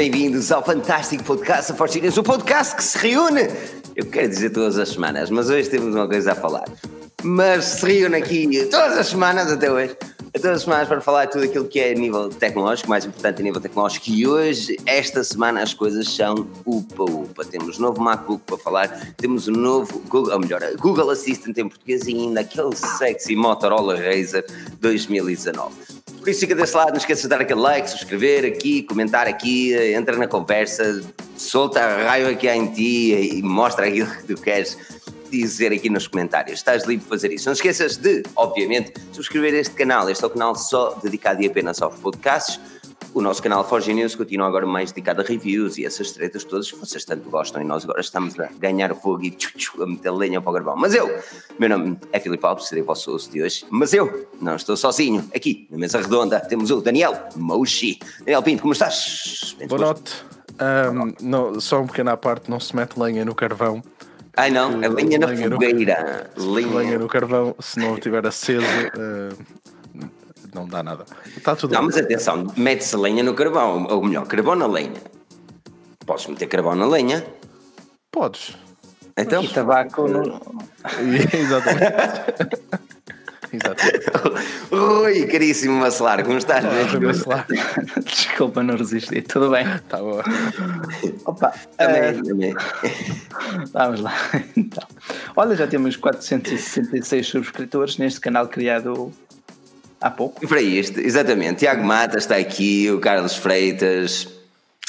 bem-vindos ao fantástico podcast da Fortune o podcast que se reúne, eu quero dizer todas as semanas, mas hoje temos uma coisa a falar. Mas se reúne aqui todas as semanas até hoje, todas as semanas para falar tudo aquilo que é a nível tecnológico, mais importante a nível tecnológico. E hoje, esta semana, as coisas são upa-upa. Temos novo MacBook para falar, temos um novo Google, ou melhor, Google Assistant em português e ainda aquele sexy Motorola Razr 2019. Por isso fica desse lado, não esqueça de dar aquele like, subscrever aqui, comentar aqui, entra na conversa, solta a raio aqui em ti e mostra aquilo que tu queres dizer aqui nos comentários. Estás livre de fazer isso. Não esqueças de, obviamente, subscrever este canal. Este é o canal só dedicado e apenas aos podcasts o nosso canal Forge News continua agora mais dedicado a reviews e essas tretas todas que vocês tanto gostam e nós agora estamos a ganhar fogo e tchu, tchu, a meter lenha para o garbão. Mas eu, meu nome é Filipe Alves, serei o vosso host de hoje, mas eu não estou sozinho. Aqui, na mesa redonda, temos o Daniel Mouchi. Daniel Pinto, como estás? Bem Boa noite. Um, não, só um pequeno à parte, não se mete lenha no carvão. Ai não, é lenha na lenha fogueira. No, lenha. lenha no carvão, se não estiver aceso, uh, não dá nada. Está tudo Não, mas atenção, mete-se lenha no carvão, ou melhor, carvão na lenha. Podes meter carvão na lenha? Podes. Então? E tabaco no. Exatamente. Exatamente. Rui, caríssimo Macelar, como estás? Olá, Desculpa, não resisti. Tudo bem? Está boa. Opa, também, uh, também. Vamos lá. Então. Olha, já temos 466 subscritores neste canal criado há pouco. Para isto, exatamente. Tiago Mata está aqui, o Carlos Freitas,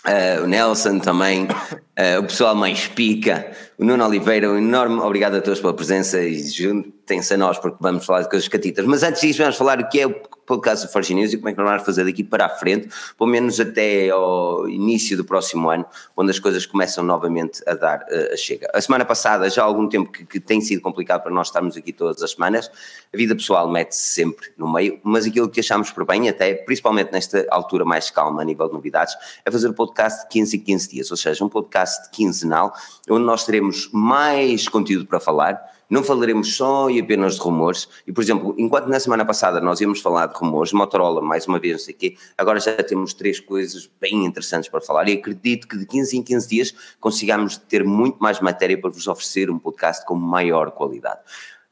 uh, o Nelson também, uh, o pessoal mais pica, o Nuno Oliveira, um enorme obrigado a todos pela presença e juntem-se a nós porque vamos falar de coisas catitas. Mas antes disso, vamos falar o que é o podcast do Forge News e como é que nós vamos fazer daqui para a frente, pelo menos até ao início do próximo ano, onde as coisas começam novamente a dar uh, a chega. A semana passada, já há algum tempo que, que, tem sido complicado para nós estarmos aqui todas as semanas, a vida pessoal mete-se sempre no meio, mas aquilo que achamos por bem, até principalmente nesta altura mais calma a nível de novidades, é fazer o um podcast de 15 e 15 dias, ou seja, um podcast quinzenal, onde nós teremos mais conteúdo para falar, não falaremos só e apenas de rumores. E, por exemplo, enquanto na semana passada nós íamos falar de rumores, Motorola, mais uma vez, não sei quê, agora já temos três coisas bem interessantes para falar. E acredito que de 15 em 15 dias consigamos ter muito mais matéria para vos oferecer um podcast com maior qualidade.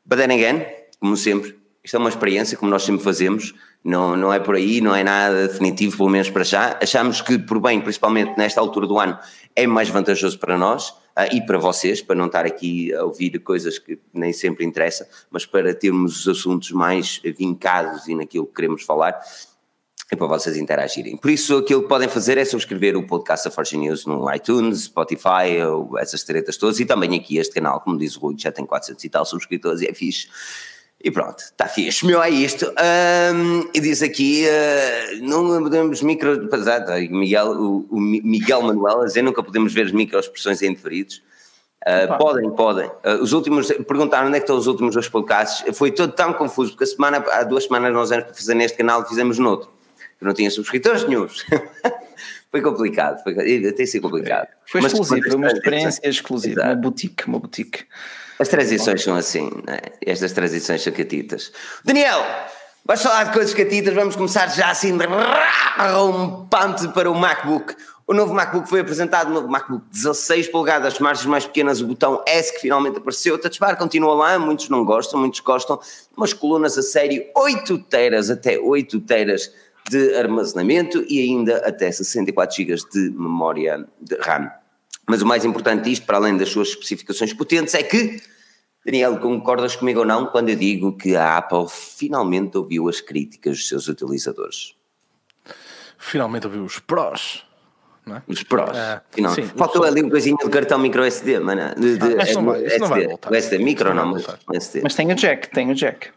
But then again, como sempre, isto é uma experiência, como nós sempre fazemos, não, não é por aí, não é nada definitivo, pelo menos para já. Achamos que, por bem, principalmente nesta altura do ano, é mais vantajoso para nós e para vocês, para não estar aqui a ouvir coisas que nem sempre interessa, mas para termos os assuntos mais vincados e naquilo que queremos falar e para vocês interagirem. Por isso, aquilo que podem fazer é subscrever o podcast da Forge News no iTunes, Spotify, essas tretas todas, e também aqui este canal, como diz o Rui, já tem 400 e tal subscritores e é fixe. E pronto, está fixe. Meu, é isto. Um, e diz aqui, uh, não podemos micro. Apesar, tá, Miguel, o, o, Miguel Manuel a dizer nunca podemos ver as microexpressões em diferidos. Uh, podem, podem. Uh, os últimos, perguntaram onde é que estão os últimos dois podcasts. Foi todo tão confuso, porque a semana, há duas semanas nós éramos para fazer neste canal e fizemos noutro. Eu não tinha subscritores nenhums. foi complicado, foi, tem sido complicado. Foi exclusivo, foi uma experiência exclusiva, uma boutique, uma boutique. As transições são assim, né? estas transições são catitas. Daniel, vais falar de coisas catitas, vamos começar já assim, rompante para o MacBook. O novo MacBook foi apresentado, o novo MacBook 16 polegadas, margens mais pequenas, o botão S que finalmente apareceu, o Touch Bar continua lá, muitos não gostam, muitos gostam, umas colunas a sério, 8 teras, até 8 teras de armazenamento e ainda até 64 GB de memória de RAM. Mas o mais importante disto, para além das suas especificações potentes, é que, Daniel, concordas comigo ou não quando eu digo que a Apple finalmente ouviu as críticas dos seus utilizadores? Finalmente ouviu os prós. É? Os prós. É, sim, Faltou ali um coisinho de cartão micro SD, mano. De, de, ah, não vai, SD, não vai voltar. O SD micro não, mas SD. Mas tem o jack, tem o jack.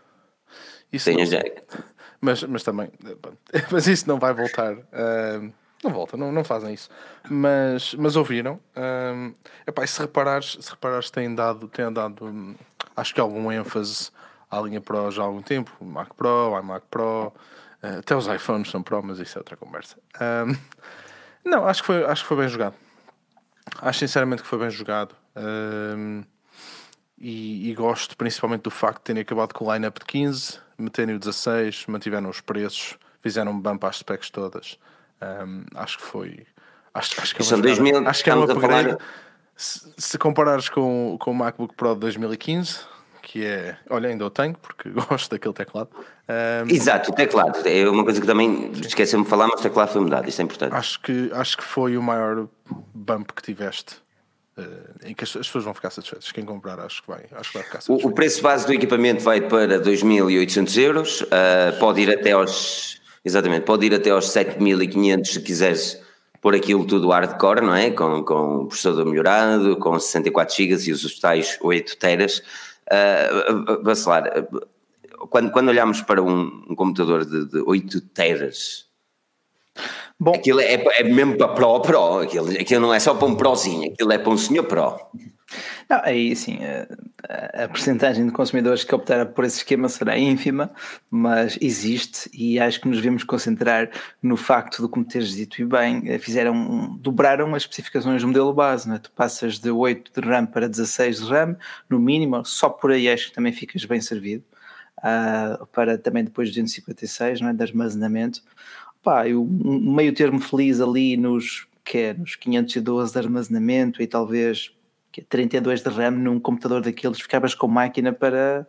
Isso tem o jack. Mas, mas também, mas isso não vai voltar. Uh, não volta, não, não fazem isso. Mas, mas ouviram. Um, epá, se reparares, se reparares têm dado, têm dado hum, acho que algum ênfase à linha Pro já há algum tempo. Mac Pro, iMac Pro, uh, até os iPhones são Pro, mas isso é outra conversa. Um, não, acho que, foi, acho que foi bem jogado. Acho sinceramente que foi bem jogado. Um, e, e, gosto principalmente do facto de terem acabado com o line-up de 15, meterem o 16, mantiveram os preços, fizeram um bump às specs todas. Um, acho que foi Acho, acho que é uma jogada. 2000, Acho que é um falar- upgrade. Se, se comparares com, com o MacBook Pro de 2015, que é. Olha, ainda o tenho, porque gosto daquele teclado. Ahm, Exato, o teclado. É uma coisa que também esquecemos de falar, mas o teclado foi mudado, isto é importante. acho, que, acho que foi o maior bump que tiveste. eh, em que as, as pessoas vão ficar satisfeitas. Quem comprar, acho que vai, acho que vai ficar O, satisfeito. o preço base do equipamento vai para 2.800 euros, ah, pode ir até aos, exatamente, pode ir até aos 7.500 se quiseres pôr aquilo tudo hardcore, não é? Com, com o processador melhorado, com 64 GB e os tais 8 teras. Uh, vacilar, ah, quando, quando olhamos para um, um computador de, de 8 teras, Bom, aquilo é, é mesmo para Pro Pro, aquilo, aquilo não é só para um Prozinho, aquilo é para um senhor Pro. Não, aí sim, a, a percentagem de consumidores que optaram por esse esquema será ínfima, mas existe e acho que nos devemos concentrar no facto de, como teres dito e bem, eh, fizeram, dobraram as especificações do modelo base, não é? tu passas de 8 de RAM para 16 de RAM, no mínimo, só por aí acho que também ficas bem servido, ah, para também depois de 256, não é? de armazenamento. Pá, eu, um meio termo feliz ali nos, que é, nos 512 de armazenamento e talvez que é 32 de RAM num computador daqueles, ficavas com máquina para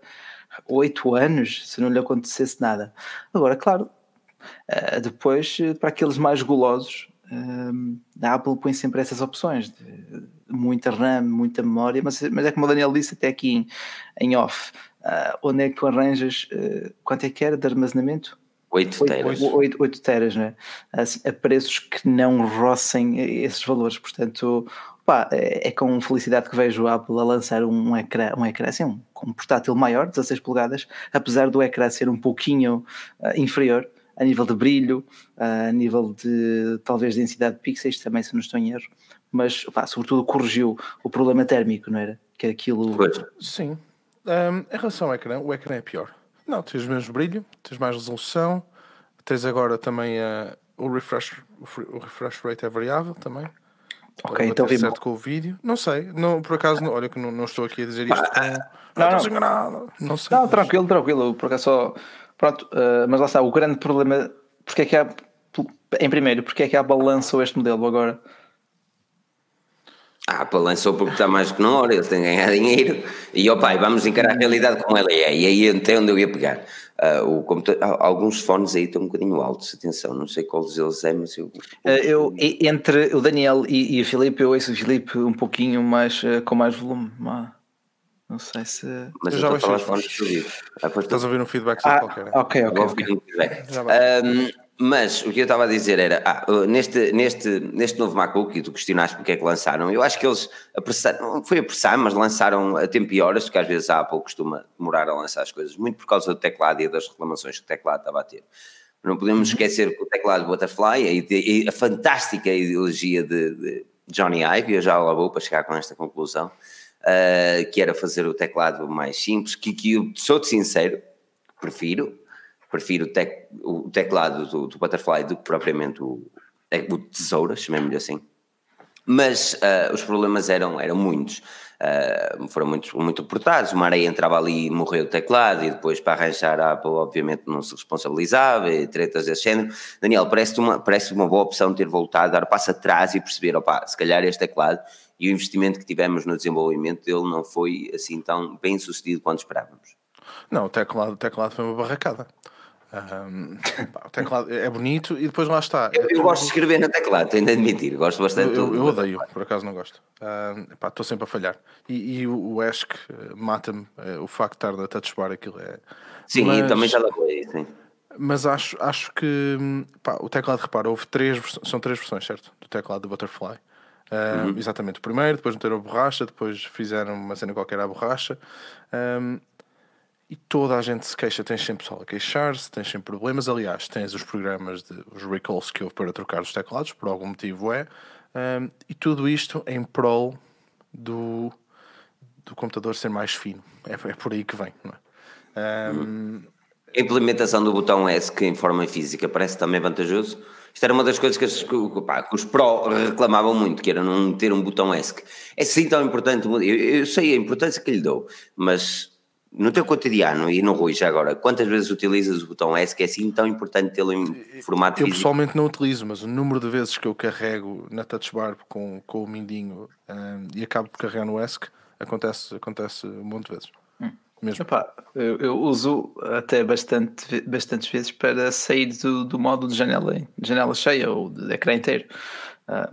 8 anos se não lhe acontecesse nada. Agora, claro, eh, depois eh, para aqueles mais golosos, eh, a Apple põe sempre essas opções de muita RAM, muita memória, mas, mas é como o Daniel disse até aqui em, em off, onde é que tu arranjas, quanto é que era de armazenamento? 8 teras. 8, 8 teras, né? Assim, a preços que não roçem esses valores. Portanto, pá, é, é com felicidade que vejo a Apple a lançar um ecrã, um ecrã assim, um, um portátil maior, 16 polegadas, apesar do ecrã ser um pouquinho ah, inferior a nível de brilho, ah, a nível de talvez densidade de pixels, também se não estou em erro, mas pá, sobretudo corrigiu o problema térmico, não era? Que aquilo. Pois. Sim. Ahm, em relação ao ecrã, o ecrã é pior. Não, tens menos brilho, tens mais resolução, tens agora também ah, o, refresh, o, fre- o refresh rate é variável também. Ok, então bater vi certo com o vídeo. Não sei, não, por acaso, não, olha que não, não estou aqui a dizer isto. com- não, não, não. estou enganado. Não sei. Não, mas- tranquilo, tranquilo. Porque é só. Pronto, eh, mas lá está. O grande problema. Porque é que há. Em primeiro, porque é que a Apple lançou este modelo agora? A Apple lançou porque está mais que na hora, eles têm que ganhar dinheiro e ó pai, vamos encarar a realidade como ela é. E aí até onde eu ia pegar. Há- alguns fones aí estão um bocadinho altos, atenção, não sei qual deles é, mas eu. Eh, eu, entre o Daniel e, e o Filipe, eu ouço o Filipe um pouquinho mais. eh, com mais volume. mas Não sei se. Mas Eu já pois Estás a ouvir um feedback Ah, qualquer. ok, ok. Vou ok. ouvir um mas o que eu estava a dizer era, ah, uh, neste, neste, neste novo MacBook, e tu questionaste porque é que lançaram, eu acho que eles apressaram, não foi apressar, mas lançaram a tempo e horas, porque às vezes a Apple costuma demorar a lançar as coisas, muito por causa do teclado e das reclamações que o teclado estava a ter. Não podemos esquecer que o teclado Butterfly, ide- a fantástica ideologia de, de Johnny Ive, eu já lá vou para chegar com esta conclusão, ah, que era fazer o teclado mais simples, que, que eu sou-te sincero, prefiro, prefiro o, tec- o teclado do, do Butterfly do que propriamente o, é, o Tesoura, chamemos-lhe assim. Mas ah, os problemas eram, eram muitos. Ah, foram muito, muito reportados. Uma areia entrava ali e morreu o teclado, e depois para arranjar a Apple, obviamente, não se responsabilizava, e tretas desse género. Daniel, parece-te uma, parece uma boa opção ter voltado, dar passo atrás e perceber: opá, se calhar este teclado e o investimento que tivemos no desenvolvimento dele não foi assim tão bem sucedido quanto esperávamos. Não, o teclado, o teclado foi uma barracada. Ahm, pá, o teclado é bonito e depois lá está. Eu, eu gosto de escrever no teclado, tenho de admitir, gosto bastante. Eu, do- eu odeio, por acaso não gosto. Estou sempre a falhar. E, e o, o ESC eh, mata-me. eh, o facto de estar na touch bar, aquilo é. Sim, mas, também já foi, sim. Mas acho, acho que hum, pá, o teclado, repara, houve três, são três versões, certo? Do teclado do Butterfly. Ahm, Exatamente, o primeiro, depois meteram a borracha, depois fizeram uma cena qualquer à borracha. Ahm, e toda a gente se queixa, tens sempre pessoal a queixar-se, tens sempre problemas. Aliás, tens os programas de os recalls que houve para trocar os teclados, por algum motivo é. Ahm, e tudo isto em prol do, do computador ser mais fino. É, é por aí que vem, não é? Ahm, A implementação do botão S, que em forma física parece também vantajoso. Isto era uma das coisas que, as- que, pá, que os Pro reclamavam muito, que era não ter um botão que É sim tão importante, eu, eu sei a importância que lhe dou, mas no teu cotidiano e no Rui já agora, quantas vezes utilizas o botão S que é assim tão importante tê-lo em formato Eu físico? pessoalmente não utilizo, mas o número de vezes que eu carrego na touch bar com, com o mindinho um, e acabo por carregar no ESC acontece, acontece um monte de vezes. Mesmo. Epá, eu, eu uso até bastante, bastantes vezes para sair do, do modo de janela, de janela cheia ou de ecrã inteiro. Ah,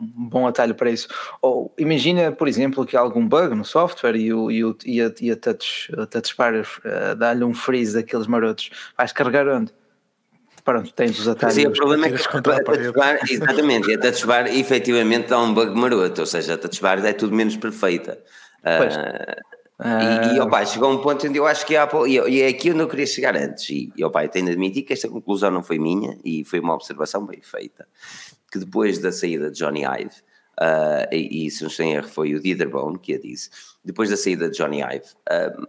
um bom atalho para isso. Ou imagina, por exemplo, que há algum bug no software e, o, e, o, e, a, e a touch, a touch bar ah, dá-lhe um freeze daqueles marotos. Vais carregar onde? Pronto, tens os Mas atalhos. aí o problema é que a touch bar, exatamente, e a touch bar efetivamente dá um bug maroto, ou seja, a touch bar é tudo menos perfeita. Pois. Ah, e, e opa, chegou a um ponto onde eu acho que a Apple, e, e é aqui onde eu queria chegar antes, e, e opa, eu tenho de admitir que esta conclusão não foi minha, e foi uma observação bem feita, que depois da saída de Johnny Ive, ah, e, e se não estou em erro foi o Dieterbone que a disse, depois da saída de Johnny Ive, ah,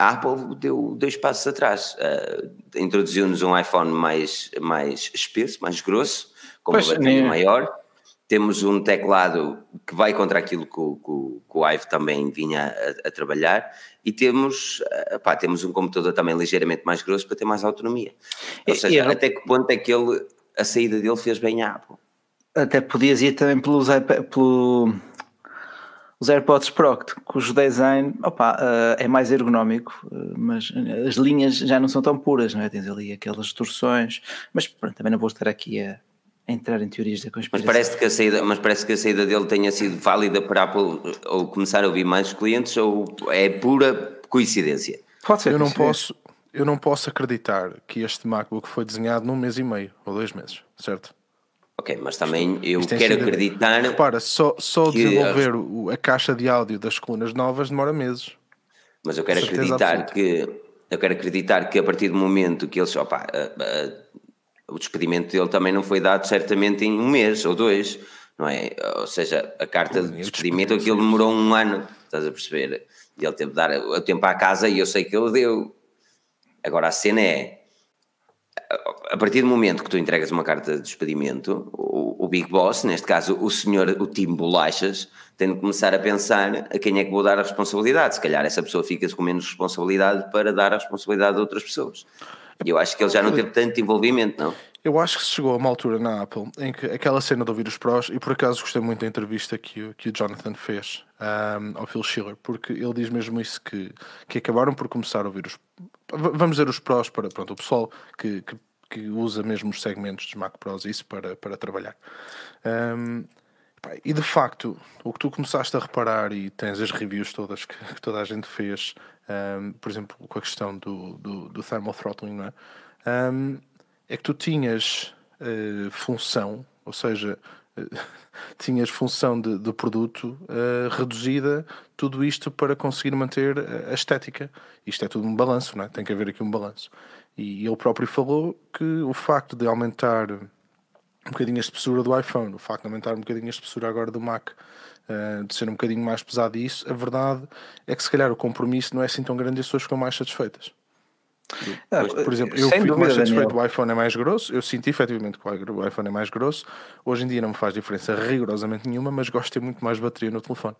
a Apple deu dois passos atrás, ah, introduziu-nos um iPhone mais, mais espesso, mais grosso, com Pois, uma bateria nem- maior, temos um teclado que vai contra aquilo que o, que que o Ive também vinha a, a trabalhar e temos, ah, pá, temos um computador também ligeiramente mais grosso para ter mais autonomia. Ou E- seja, e- até que ponto é que ele, a saída dele fez bem à Apple? Até podias ir também pelos pelo, os AirPods Pro, que- cujo design opa, eh, é mais ergonómico, eh, mas as linhas já não são tão puras, não é? Tens ali aquelas distorções, mas pronto, também não vou estar aqui a, a entrar em teorias da Mas conspiração. parece, que a saída, mas parece que a saída dele tenha sido válida para a Apple ou começar a ouvir mais clientes ou é pura coincidência? Pode ser. Eu não posso, eu não posso acreditar que este MacBook foi desenhado num mês e meio ou dois meses, certo? Ok, mas também eu tem quero sido- acreditar. Repara, só, só desenvolver a caixa de áudio das colunas novas demora meses. Mas eu quero acreditar absoluta. que eu quero acreditar que a partir do momento que eles opa, a- a- o despedimento dele também não foi dado certamente em um mês ou dois, não é? Ou seja, a carta de despedimento, aquilo demorou um ano, estás a perceber? E ele teve de dar o tempo à casa e eu sei que ele deu. Agora a cena é a partir do momento que tu entregas uma carta de despedimento, o, o Big Boss, neste caso o senhor, o time Bolachas, tem de começar a pensar a quem é que vou dar a responsabilidade. Se calhar essa pessoa fica com menos responsabilidade para dar a responsabilidade a outras pessoas. E eu acho que ele já não teve tanto envolvimento, não? Eu acho que chegou a uma altura na Apple em que aquela cena de ouvir os prós, e por acaso gostei muito da entrevista que, o- que o Jonathan fez ahm, ao Phil Schiller, porque ele diz mesmo isso: que, que acabaram por começar a ouvir os. Vamos dizer os prós para pronto, o pessoal que, que, que usa mesmo os segmentos dos Mac Pros, isso para, para trabalhar. Pá, e de facto, o que tu começaste a reparar, e tens as reviews todas que, que toda a gente fez, ahm, por exemplo, com a questão do, do, do thermal throttling, não é? Ahm, é que tu tinhas eh, função, ou seja, tinhas função de, de produto eh, reduzida, tudo isto para conseguir manter a estética. Isto é tudo um balanço, não é? tem que haver aqui um balanço. E ele próprio falou que o facto de aumentar um bocadinho a espessura do iPhone, o facto de aumentar um bocadinho a espessura agora do Mac, eh, de ser um bocadinho mais pesado e isso, a verdade é que se calhar o compromisso não é assim tão grande e as pessoas ficam mais satisfeitas. Ah, Por exemplo, eu sem fico dúvida, mais satisfeito, Daniel. o iPhone é mais grosso, eu senti efetivamente que o iPhone é mais grosso, hoje em dia não me faz diferença rigorosamente nenhuma, mas gosto de ter muito mais bateria no telefone.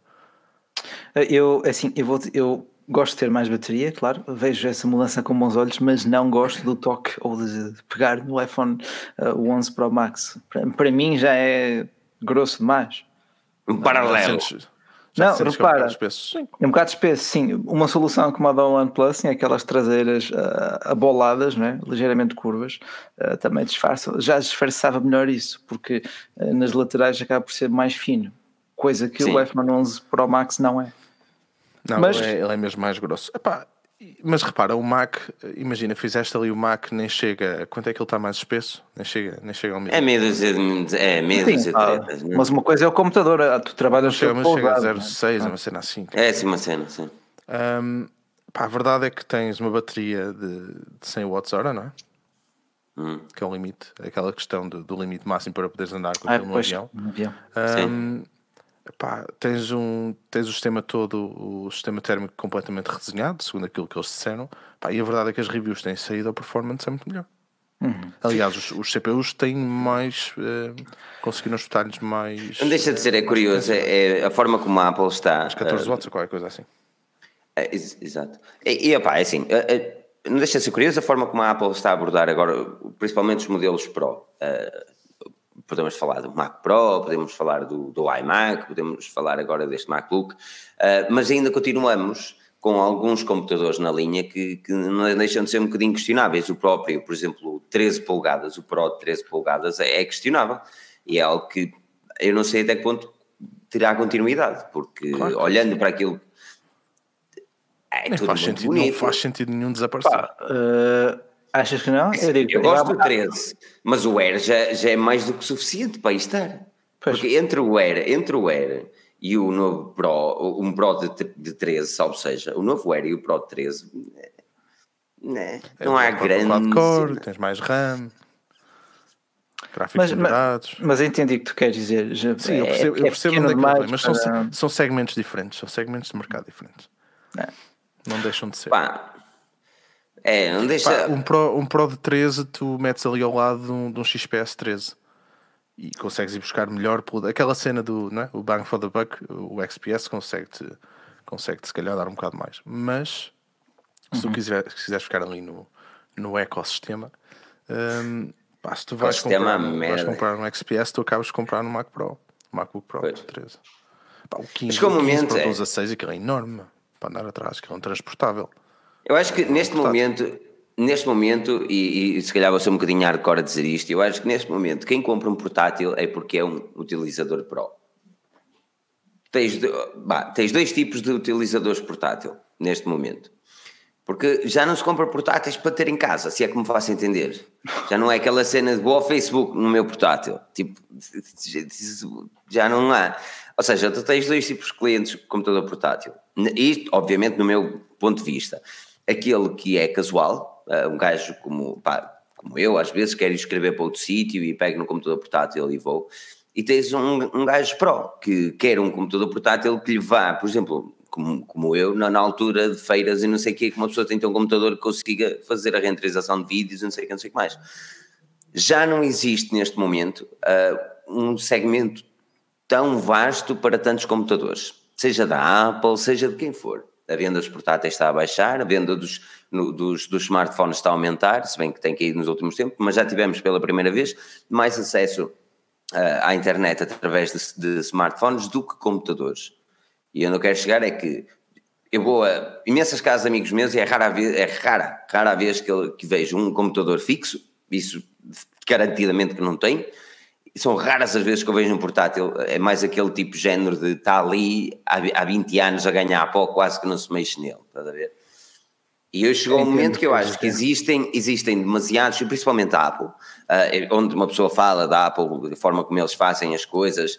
Eu, assim, eu, vou, eu gosto de ter mais bateria, claro, vejo essa mudança com bons olhos, mas não gosto do toque ou de pegar no iPhone uh, 11 Pro Max. Para, para mim já é grosso demais. Um paralelo. Já Não, que é um repara. bocado espesso. Sim. É um bocado espesso, sim. Uma solução como a da OnePlus, sim, aquelas traseiras uh, aboladas, né? ligeiramente curvas, uh, também disfarça, já disfarçava melhor isso, porque uh, nas laterais acaba por ser mais fino, coisa que Sim. o iPhone 11 Pro Max não é. Não, Mas- ele, é, ele é mesmo mais grosso. Epá, mas repara, o Mac, imagina, fizeste ali o Mac, nem chega. Quanto é que ele está mais espesso? Nem chega, nem chega ao É mesmo. meia dúzia de, é Sim, dúzia de não é? mas uma coisa é o computador, tu trabalhas Chega, com mas chega a pousado, 0,6, não é é? uma cena assim. É assim uma cena, sim. Hum, pá, a verdade é que tens uma bateria de, de 100 watts hora, não é? Hum. Que é o limite, aquela questão do, do limite máximo para poderes andar com Ah, aquilo no avião. no pá, tens, um, tens o sistema todo, o sistema térmico completamente redesenhado, segundo aquilo que eles disseram. Pá, e a verdade é que as reviews têm saído, a performance é muito melhor. Uhum. Aliás, os, os CPUs têm mais. eh, conseguiram os detalhes mais. Não deixa de ser, é curioso, é, é a forma como a Apple está. 14 ah, watts ou qualquer coisa assim. É, exato. E, e opá, é assim, é, é, não deixa de ser curioso a forma como a Apple está a abordar agora, principalmente os modelos Pro. Uh, podemos falar do Mac Pro, podemos falar do, do iMac, podemos falar agora deste MacBook, uh, mas ainda continuamos com alguns computadores na linha que, que não deixam de ser um bocadinho questionáveis. O próprio, por exemplo, 13 polegadas, o Pro de 13 polegadas é, é questionável e é algo que eu não sei até que ponto terá continuidade, porque claro olhando para aquilo é Nem faz sentido, bonito. não faz sentido nenhum desaparecer. Pá, uh, achas que não? Eu, digo, eu gosto do 13, mas o Air já, já é mais do que suficiente para estar. Pois. Porque entre o Air, entre o Air e o novo Pro, um Pro de, de 13, salvo seja, o novo Air e o Pro de 13, né, é, não há grande. Core, tens mais RAM. Gráficos mas, mas, entendi o que tu queres dizer. Sim, eu percebo, é, eu percebo é onde é que mas para... são, são segmentos diferentes, são segmentos de mercado diferentes. É. Não deixam de ser. Pá. É, não deixa. Pá, um, Pro, um Pro de 13, tu metes ali ao lado de um, de um XPS 13 e consegues ir buscar melhor. Aquela cena do né, o Bang for the Buck, o XPS consegue-te consegue se calhar dar um bocado mais. Mas se tu uhum. quiser, se quiseres ficar ali no, no ecossistema, um, pá, se tu vais comprar, vais comprar um XPS, tu acabas de comprar um Mac Pro, um MacBook Pro pois. 13. Pá, o 15, Mas o 15 para é... 12 a 6, aquilo é enorme para andar atrás, que é um transportável. Eu acho que neste momento, neste momento, e, e, se calhar vou ser um bocadinho hardcore a dizer isto, eu acho que neste momento quem compra um portátil é porque é um utilizador Pro. Tens, bah, tens dois tipos de utilizadores portátil neste momento. Porque já não se compra portáteis para ter em casa, se é que me faço entender. Já não é aquela cena de ao Facebook no meu portátil. Tipo, já não há. Ou seja, tu tens dois tipos de clientes com computador portátil. Isto, obviamente, no meu ponto de vista. Aquele que é casual, eh, um gajo como, pá, como eu, às vezes quero escrever para outro sítio e pego no computador portátil e vou. E tens um, um gajo pro, que quer um computador portátil que lhe vá, por exemplo, como, como eu, na, na, altura de feiras e não sei o quê, que uma pessoa tem que ter um computador que consiga fazer a renderização de vídeos e não sei o que, não sei o que mais. Já não existe neste momento uh, um segmento tão vasto para tantos computadores, seja da Apple, seja de quem for. A venda dos portáteis está a baixar, a venda dos, no, dos, dos, smartphones está a aumentar, se bem que tem caído nos últimos tempos, mas já tivemos pela primeira vez mais acesso uh, à internet através de, de smartphones do que computadores. E eu não quero chegar é que eu vou a imensas casas de amigos meus e é rara vez, é rara, rara a vez que, eu, que vejo um computador fixo, isso garantidamente que não tem. São raras as vezes que eu vejo um portátil, é mais aquele tipo de género de está ali há, há 20 anos a ganhar pó, quase que não se mexe nele, estás a ver? E hoje chegou um momento que eu acho que existem, existem demasiados, e principalmente a Apple, uh, onde uma pessoa fala da Apple, da forma como eles fazem as coisas,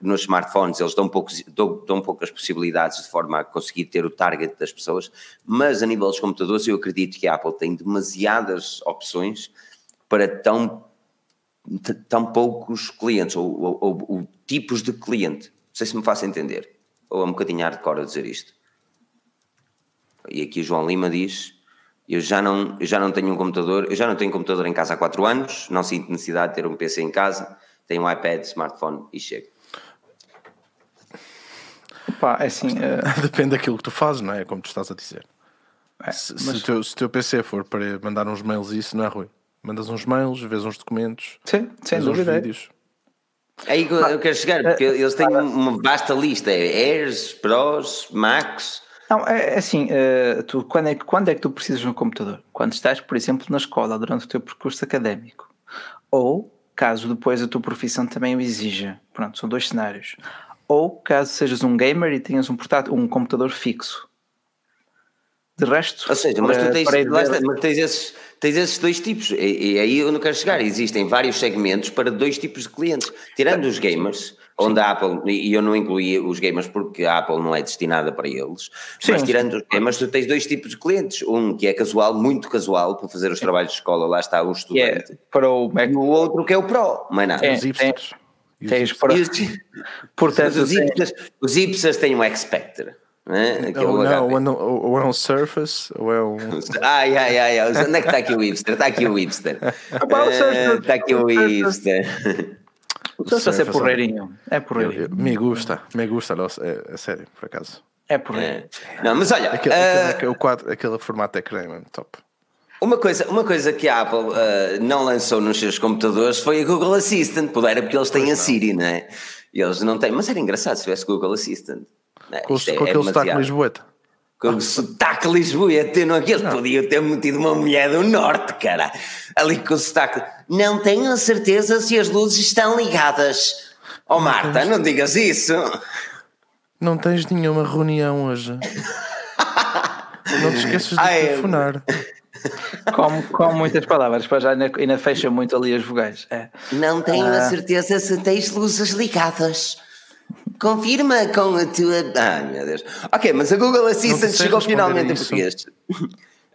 nos smartphones eles dão, poucos, dão, dão poucas possibilidades de forma a conseguir ter o target das pessoas, mas a nível dos computadores eu acredito que a Apple tem demasiadas opções para tão, tão poucos clientes, ou, ou, ou, ou tipos de cliente. Não sei se me faço entender, ou é um bocadinho hardcore a dizer isto. E aqui o João Lima diz: eu já, não, eu já não tenho um computador, eu já não tenho computador em casa há 4 anos, não sinto necessidade de ter um PC em casa, tenho um iPad, smartphone e chego. Opa, é assim, uh... Depende daquilo que tu fazes, não é? Como tu estás a dizer. É, se, mas... se, o teu, se o teu PC for para mandar uns mails, isso não é ruim. Mandas uns mails, vês uns documentos, sim, sem dúvida. uns vídeos. É aí que eu quero chegar, porque eh, eles têm uma vasta lista: é Airs, Pros, Macs. Não, é, é assim, uh, tu, quando, é, quando é que tu precisas de um computador? Quando estás, por exemplo, na escola, durante o teu percurso académico. Ou, caso depois a tua profissão também o exija. Pronto, são dois cenários. Ou, caso sejas um gamer e tenhas um, portátil, um computador fixo. De resto... Ou seja, mas tu tens, mas tens, esses, tens esses dois tipos. E, e aí eu não quero chegar. Existem vários segmentos para dois tipos de clientes. Tirando os gamers onde a Apple, e eu não incluí os gamers porque a Apple não é destinada para eles, sim, mas tirando sim. os gamers, tu tens dois tipos de clientes, um que é casual, muito casual, para fazer os trabalhos de escola, lá está o estudante, yeah, para o Mac. e o outro que é o Pro, mais nada. É, os hipsters. Tens para... Portanto, os hipsters, os hipsters têm um X-Spectre. Né? Ou, não, ou, não, ou é um Surface, ou é um. Ai, ai, ai, ai. onde é que está aqui o hipster? Está aqui o hipster. Está eh, aqui o hipster. O Surface é porreirinho. É porreirinho. Me gusta, me gusta, é, é sério, por acaso. É por aí. É. Não, mas olha, Aquele, ah, aquele, o quadro, aquele formato ecrã, mano, top. uma, coisa, uma coisa que a Apple ah, não lançou nos seus computadores foi a Google Assistant. Pudera porque eles têm a Siri, não é? E eles não têm. Mas era engraçado se tivesse Google Assistant. Não? Com, é- com é aquele sotaque lisboeta. Com o sotaque lisboeta, aqueles podiam ter metido uma mulher do norte, cara. Ali com o sotaque. Não tenho a certeza se as luzes estão ligadas. Oh Marta, não digas isso. Não tens nenhuma reunião hoje. não te esqueças de Ai, telefonar. Com, com muitas palavras, para já ainda, ainda fecha muito ali as vogais. É. Não tenho a certeza se tens luzes ligadas. Confirma com a tua. Ai meu Deus. Ok, mas a Google Assistant chegou finalmente em português.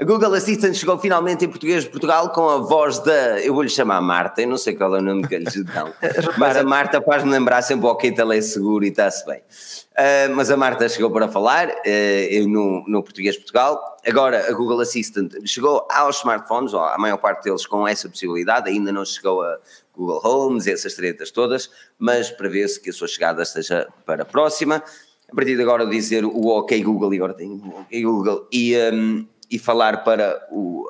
A Google Assistant chegou finalmente em português de Portugal com a voz da. Eu vou-lhe chamar Marta, eu não sei qual é o nome que eles lhe dão. mas a Marta faz-me lembrar sempre o ok, é seguro e está-se bem. Ah, mas a Marta chegou para falar eu no, no português de Portugal. Agora a Google Assistant chegou aos smartphones, ou a maior parte deles com essa possibilidade, ainda não chegou a Google Homes, essas tretas todas, mas prevê-se que a sua chegada seja para a próxima. A partir de agora dizer o OK Google e agora tem o OK Google e, um, e falar para o,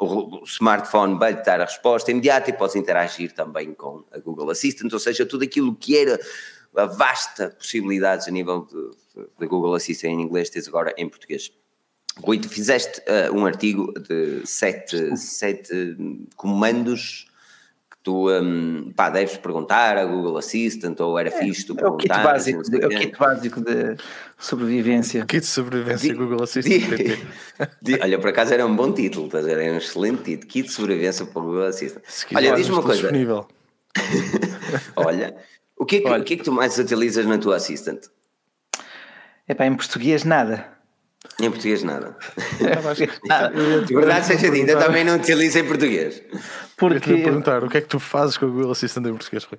um, o, smartphone vai dar a resposta imediata e podes interagir também com a Google Assistant, ou seja, tudo aquilo que era a vasta possibilidades a nível da Google Assistant em inglês, tens agora em português. Rui, tu fizeste uh, um artigo de sete, sete comandos que tu um, pá, deves perguntar a Google Assistant ou era fixe tu É o kit perguntar, básico, não sei de, é o kit básico de sobrevivência. Kit de sobrevivência Di- Google Assistant. Olha, por acaso era um bom título, estás a ver? Era um excelente título. Kit de sobrevivência para o Google Assistant. Se Olha, diz-me uma coisa. disponível. Olha, o que, é que, Olha. o que é que tu mais utilizas na tua Assistant? Epá, em português nada. Em português nada. De verdade seja dita, também não utilizo em português. Eu te porque perguntar o que é que tu fazes com o Google Assistant em português, Rui?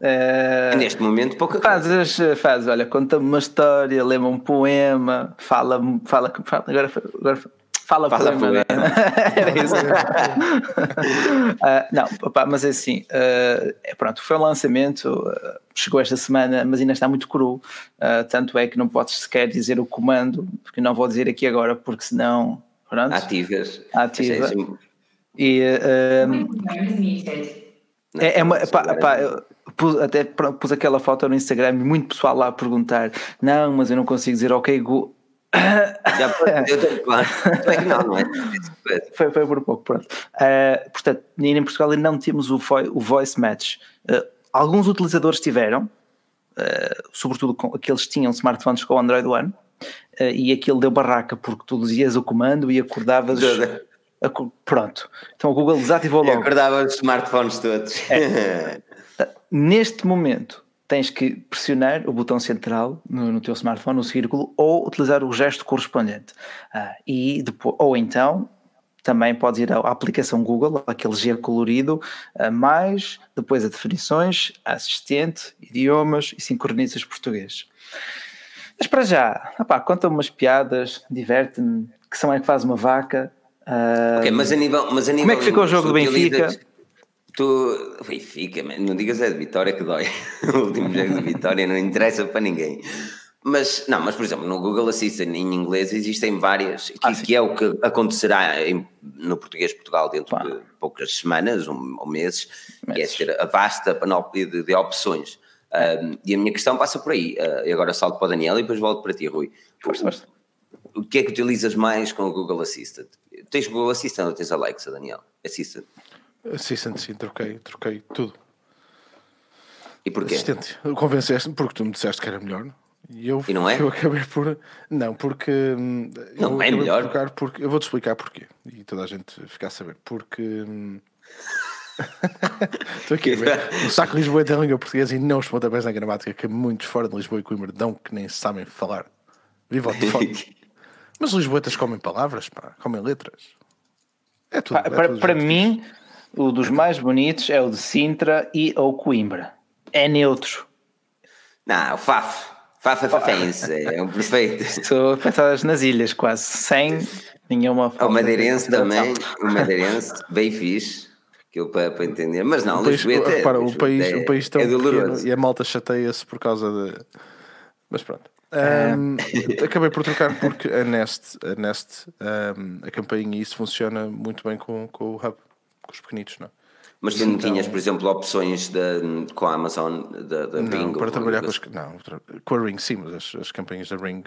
eh, Neste momento, pouca coisa. fazes, fazes, olha, conta-me uma história, lê-me um poema, fala, fala, fala agora, agora fala, Fala poema, poema. né? Era isso. Ah, não, opá, mas é assim, ah, é pronto, foi o lançamento, ah, chegou esta semana, mas ainda está muito cru, tanto é que não podes sequer dizer o comando, porque não vou dizer aqui agora, porque senão, pronto, Ativas. Ativa. Achei- e ah, Limited. É, é uma, pá, pá, pus, até pus aquela foto no Instagram e muito pessoal lá a perguntar: não, mas eu não consigo dizer ok, Google. Já, eu tenho, claro. É que não, não é? Foi, foi por pouco, pronto. Uh, portanto, em Portugal ainda não temos o, voi- o voice match. Uh, alguns utilizadores tiveram, uh, sobretudo com, aqueles que tinham smartphones com o Android One, e aquilo deu barraca porque tu dizias o comando e acordavas. pronto. Então o Google desativou logo. acordava os smartphones todos. Neste momento, tens que pressionar o botão central no, no teu smartphone, no círculo, ou utilizar o gesto correspondente. Ah, e depois, ou então, também podes ir à aplicação Google, aquele G colorido, ah, mais depois a definições, assistente, idiomas e sincronizas português. Mas para já, opá, conta-me umas piadas, diverte-me, que são é que faz uma vaca. Ok, mas a nível. Mas a nível Como é que ficou o jogo do Benfica? Tu. Benfica, não digas é de Vitória que dói. o último jogo de Vitória não interessa para ninguém. Mas, não, mas por exemplo, no Google Assistant em inglês existem várias, que, Ah, que é o que acontecerá em- no português de Portugal dentro Pá. de poucas semanas ou, ou meses, que é Meses. ter a vasta panóplia de, de opções. Um, e a minha questão passa por aí. Uh, e agora salto para o Daniel e depois volto para ti, Rui. Força, força. O que é que utilizas mais com o Google Assistant? Tens Google Assistant ou tens Alexa, Daniel? Assistant. Assistant, sim, troquei, troquei tudo. E porquê? Assistente, convenceste-me porque tu me disseste que era melhor. E, eu, E não é? Eu acabei por. Não, porque. hum, Não eu é por melhor? trocar porque, eu vou-te explicar porquê. E toda a gente ficar a saber. Porque. hum, Estou aqui a ver. O saco de Lisboa tem a língua portuguesa e não os pontapés na gramática que muitos fora de Lisboa e Coimbra dão que nem sabem falar. Viva o telefone. Mas os lisboetas comem palavras, pá, comem letras. É tudo. Pá, é para tudo para mim, o dos mais bonitos é o de Sintra e ou Coimbra. É neutro. Não, o Faf. Fafa Fafense, é um perfeito. Estou pensadas nas ilhas, quase, sem nenhuma O Madeirense também, o Madeirense, bem fixe, aquilo para, para entender. Mas não, O país, Lisboeta é- repara, o país, é- o país tão é pequeno e a malta chateia-se por causa de. Mas pronto. Um, acabei por trocar porque a Nest, a, Nest um, a campainha isso funciona muito bem com, com o Hub, os pequenitos, não é? Mas tu não então, tinhas, por exemplo, opções de, com a Amazon da, Ring? Para trabalhar com, as, não, com a Ring, sim, mas as, as campanhas da Ring.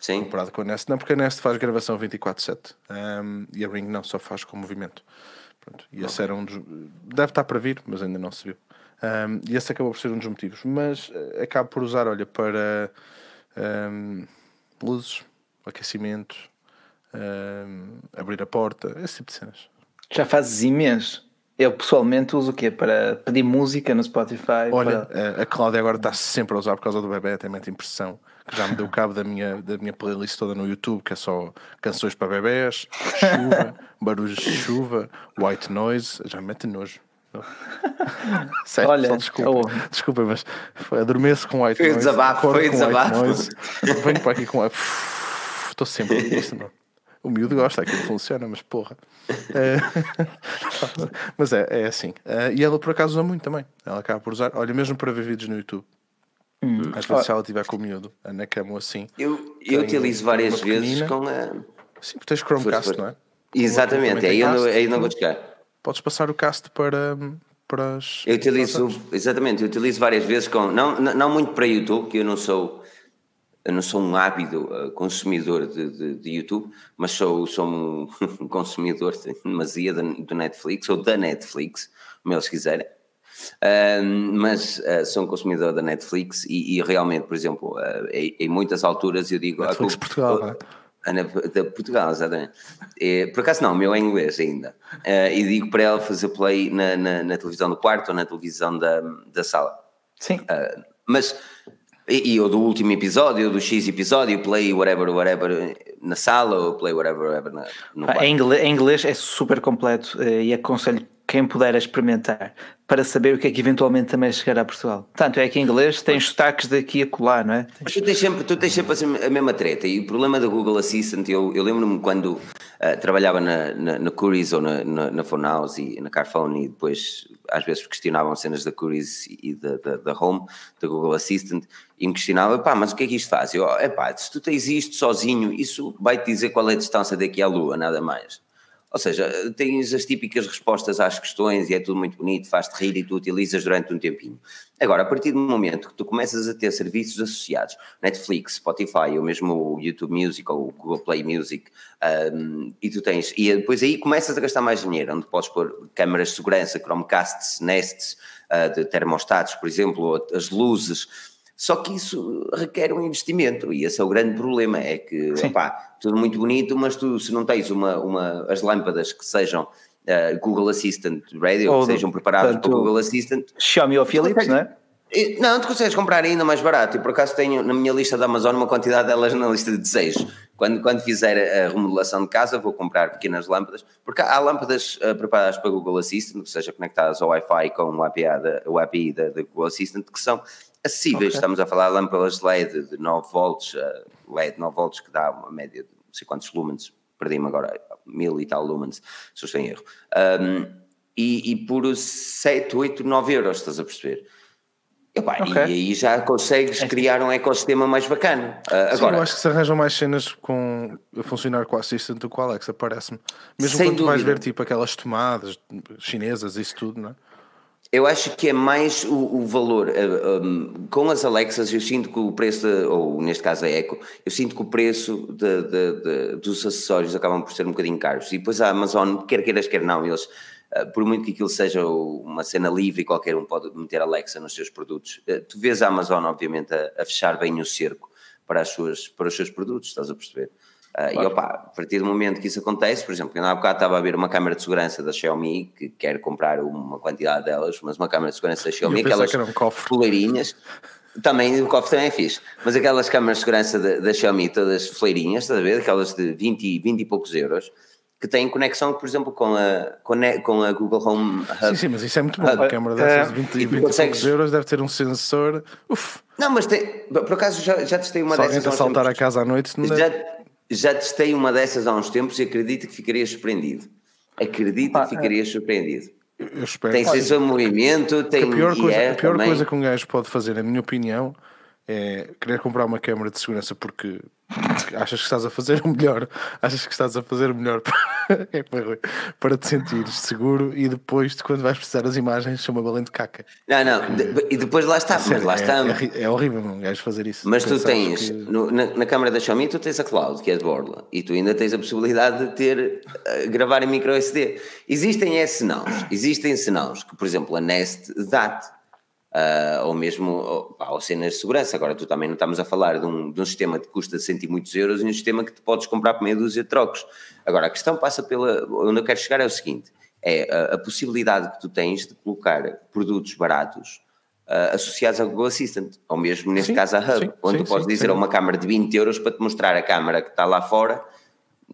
Sim. Comparado com a Nest, não, porque a Nest faz gravação 24-7 um, e a Ring não, só faz com movimento. Pronto, e esse era um dos. Deve estar para vir, mas ainda não se viu. Um, e esse acabou por ser um dos motivos. Mas uh, acabo por usar, olha, para um, luzes, aquecimento, abrir a porta, esse tipo de cenas. Já fazes imenso. Eu pessoalmente uso o quê? Para pedir música no Spotify? Olha, para... a Cláudia agora está sempre a usar por causa do bebê, até mete impressão. Que já me deu cabo da minha, da minha playlist toda no YouTube, que é só canções para bebés, chuva, barulhos de chuva, white noise, já me mete nojo. Sério, Olha, desculpa, oh. desculpa, mas foi, adormeço com white foi noise. Desabafo, foi desabafo. Venho para aqui com. Estou sempre isto, não. O miúdo gosta, aquilo funciona, mas porra. É... mas é, é assim. Uh, e ela por acaso usa muito também. Ela acaba por usar, olha, mesmo para ver vídeos no YouTube. Hum. Às vezes, se ela estiver com o miúdo na cama ou assim. Eu, eu utilizo várias vezes com a. Sim, porque tens Chromecast, não é? Exatamente, aí eu, não, aí não vou buscar. Podes passar o cast para, para as. Eu utilizo, exatamente, eu utilizo várias vezes com. Não, não, não muito para YouTube, que eu não sou eu não sou um ávido uh, consumidor de, de, de, YouTube, mas sou, sou um consumidor de demasia do Netflix, ou da Netflix, como eles quiserem. Uh, mas uh, sou um consumidor da Netflix e, e realmente, por exemplo, uh, em, em, muitas alturas eu digo. Netflix ah, Portugal, não é? Da Portugal, exatamente. É, por acaso não, o meu é inglês ainda. Uh, e digo para ela fazer play na, na, na, televisão do quarto ou na televisão da, da sala. Sim. Uh, mas e, e o do último episódio, do X episódio, play whatever, whatever na sala ou play whatever, whatever na, no em inglês, em inglês é super completo eh, e aconselho quem puder experimentar para saber o que é que eventualmente também chegará a Portugal. Tanto é que em inglês tens sotaques daqui a colar, não é? Mas tu tens sempre, tu tens sempre a mesma treta e o problema da Google Assistant, eu, eu lembro-me quando uh, trabalhava na, na, na Curies ou na, na, na Phone House e na Carphone e depois às vezes questionavam cenas da Curies e da, da, da Home, da Google Assistant e me questionava, pá, mas o que é que isto faz? Eu, é pá, se tu tens isto sozinho, isso vai-te dizer qual é a distância daqui à Lua, nada mais. Ou seja, tens as típicas respostas às questões e é tudo muito bonito, faz-te rir e tu utilizas durante um tempinho. Agora, a partir do momento que tu começas a ter serviços associados, Netflix, Spotify, ou mesmo o YouTube Music ou o Google Play Music, um, e tu tens, e depois aí começas a gastar mais dinheiro, onde podes pôr câmaras de segurança, Chromecasts, Nests, uh, de termostatos, por exemplo, as luzes, só que isso requer um investimento e esse é o grande problema, é que, opá, tudo muito bonito, mas tu se não tens uma, uma, as lâmpadas que sejam uh, Google Assistant Radio, ou que sejam preparadas para Google Assistant... Xiaomi ou Philips, não é? Não, tu consegues comprar ainda mais barato. E por acaso tenho na minha lista da Amazon uma quantidade delas na lista de desejos. Quando, quando fizer a remodelação de casa, vou comprar pequenas lâmpadas, porque há lâmpadas uh, preparadas para Google Assistant, que seja conectadas ao Wi-Fi com o API da, o API da, da Google Assistant, que são acessíveis. Okay. Estamos a falar de lâmpadas LED de 9 volts, uh, LED 9 volts, que dá uma média de não sei quantos lumens, perdi-me agora, mil e tal lumens, se eu estou em erro. Um, e, e por 7, 8, 9 euros, estás a perceber? Epá, okay. E aí já consegues é. criar um ecossistema mais bacana. Uh, agora, eu acho que se arranjam mais cenas com, a funcionar com a Assistant do que o Alexa, parece-me. Mesmo quando dúvida. vais ver tipo aquelas tomadas chinesas, isso tudo, não é? Eu acho que é mais o, o valor. Uh, eh, um, com as Alexas, eu sinto que o preço, de, ou neste caso a Echo, eu sinto que o preço de, de, dos acessórios acabam por ser um bocadinho caros. E depois a Amazon, quer queiras, quer não, eles, uh, por muito que aquilo seja uma cena livre e qualquer um pode meter Alexa nos seus produtos, uh, tu vês a Amazon, obviamente, a, a, fechar bem o cerco para, as suas, para os seus produtos, estás a perceber? Uh, claro. E opa, a partir do momento que isso acontece, por exemplo, eu há bocado estava a ver uma câmera de segurança da Xiaomi, que quer comprar uma quantidade delas, mas uma câmera de segurança da Xiaomi, aquelas um também, o cofre também é fixe, mas aquelas câmaras de segurança da, da Xiaomi, todas fleirinhas, estás a ver? Aquelas de 20, 20 e poucos euros, que têm conexão, por exemplo, com a, com a, com a Google Home Hub. Sim, sim, mas isso é muito bom. Hub. A câmera dessas de 20, uh, 20 consegues... poucos euros deve ter um sensor. Uf. Não, mas tem, por acaso já, já testei uma Se dessas. Se alguém saltar a casa à noite, não já, já testei uma dessas há uns tempos e acredito que ficarias surpreendido. Acredito que ficarias é. surpreendido. Eu espero. Tem sensor de movimento, tem a pior, coisa, é, a pior coisa que um gajo pode fazer, na minha opinião, é querer comprar uma câmara de segurança porque achas que estás a fazer o melhor, achas que estás a fazer o melhor é para, para te sentires seguro e depois, quando vais precisar as imagens, chama valente caca. Não, não, de, e depois lá está, mas lá é, está. É, é horrível, não gajo fazer isso. Mas tu tens, que- no- na, na câmara da Xiaomi, tu tens a cloud, que é de borla, e tu ainda tens a possibilidade de ter, eh, gravar em micro SD. Existem esses sinais, existem sinais que, por exemplo, a Nest dá-te, ah, ou mesmo ou, ou cenas de segurança. Agora, tu também não estamos a falar de um, de um sistema que custa cento e muitos euros e um sistema que te podes comprar por meia dúzia de trocos. Agora, a questão passa pela. Onde eu quero chegar é o seguinte: é a, a possibilidade que tu tens de colocar produtos baratos ah, associados ao Google Assistant, ou mesmo neste Sim, caso a Hub, sim, onde sim, tu podes dizer a uma câmara de 20 euros para te mostrar a câmara que está lá fora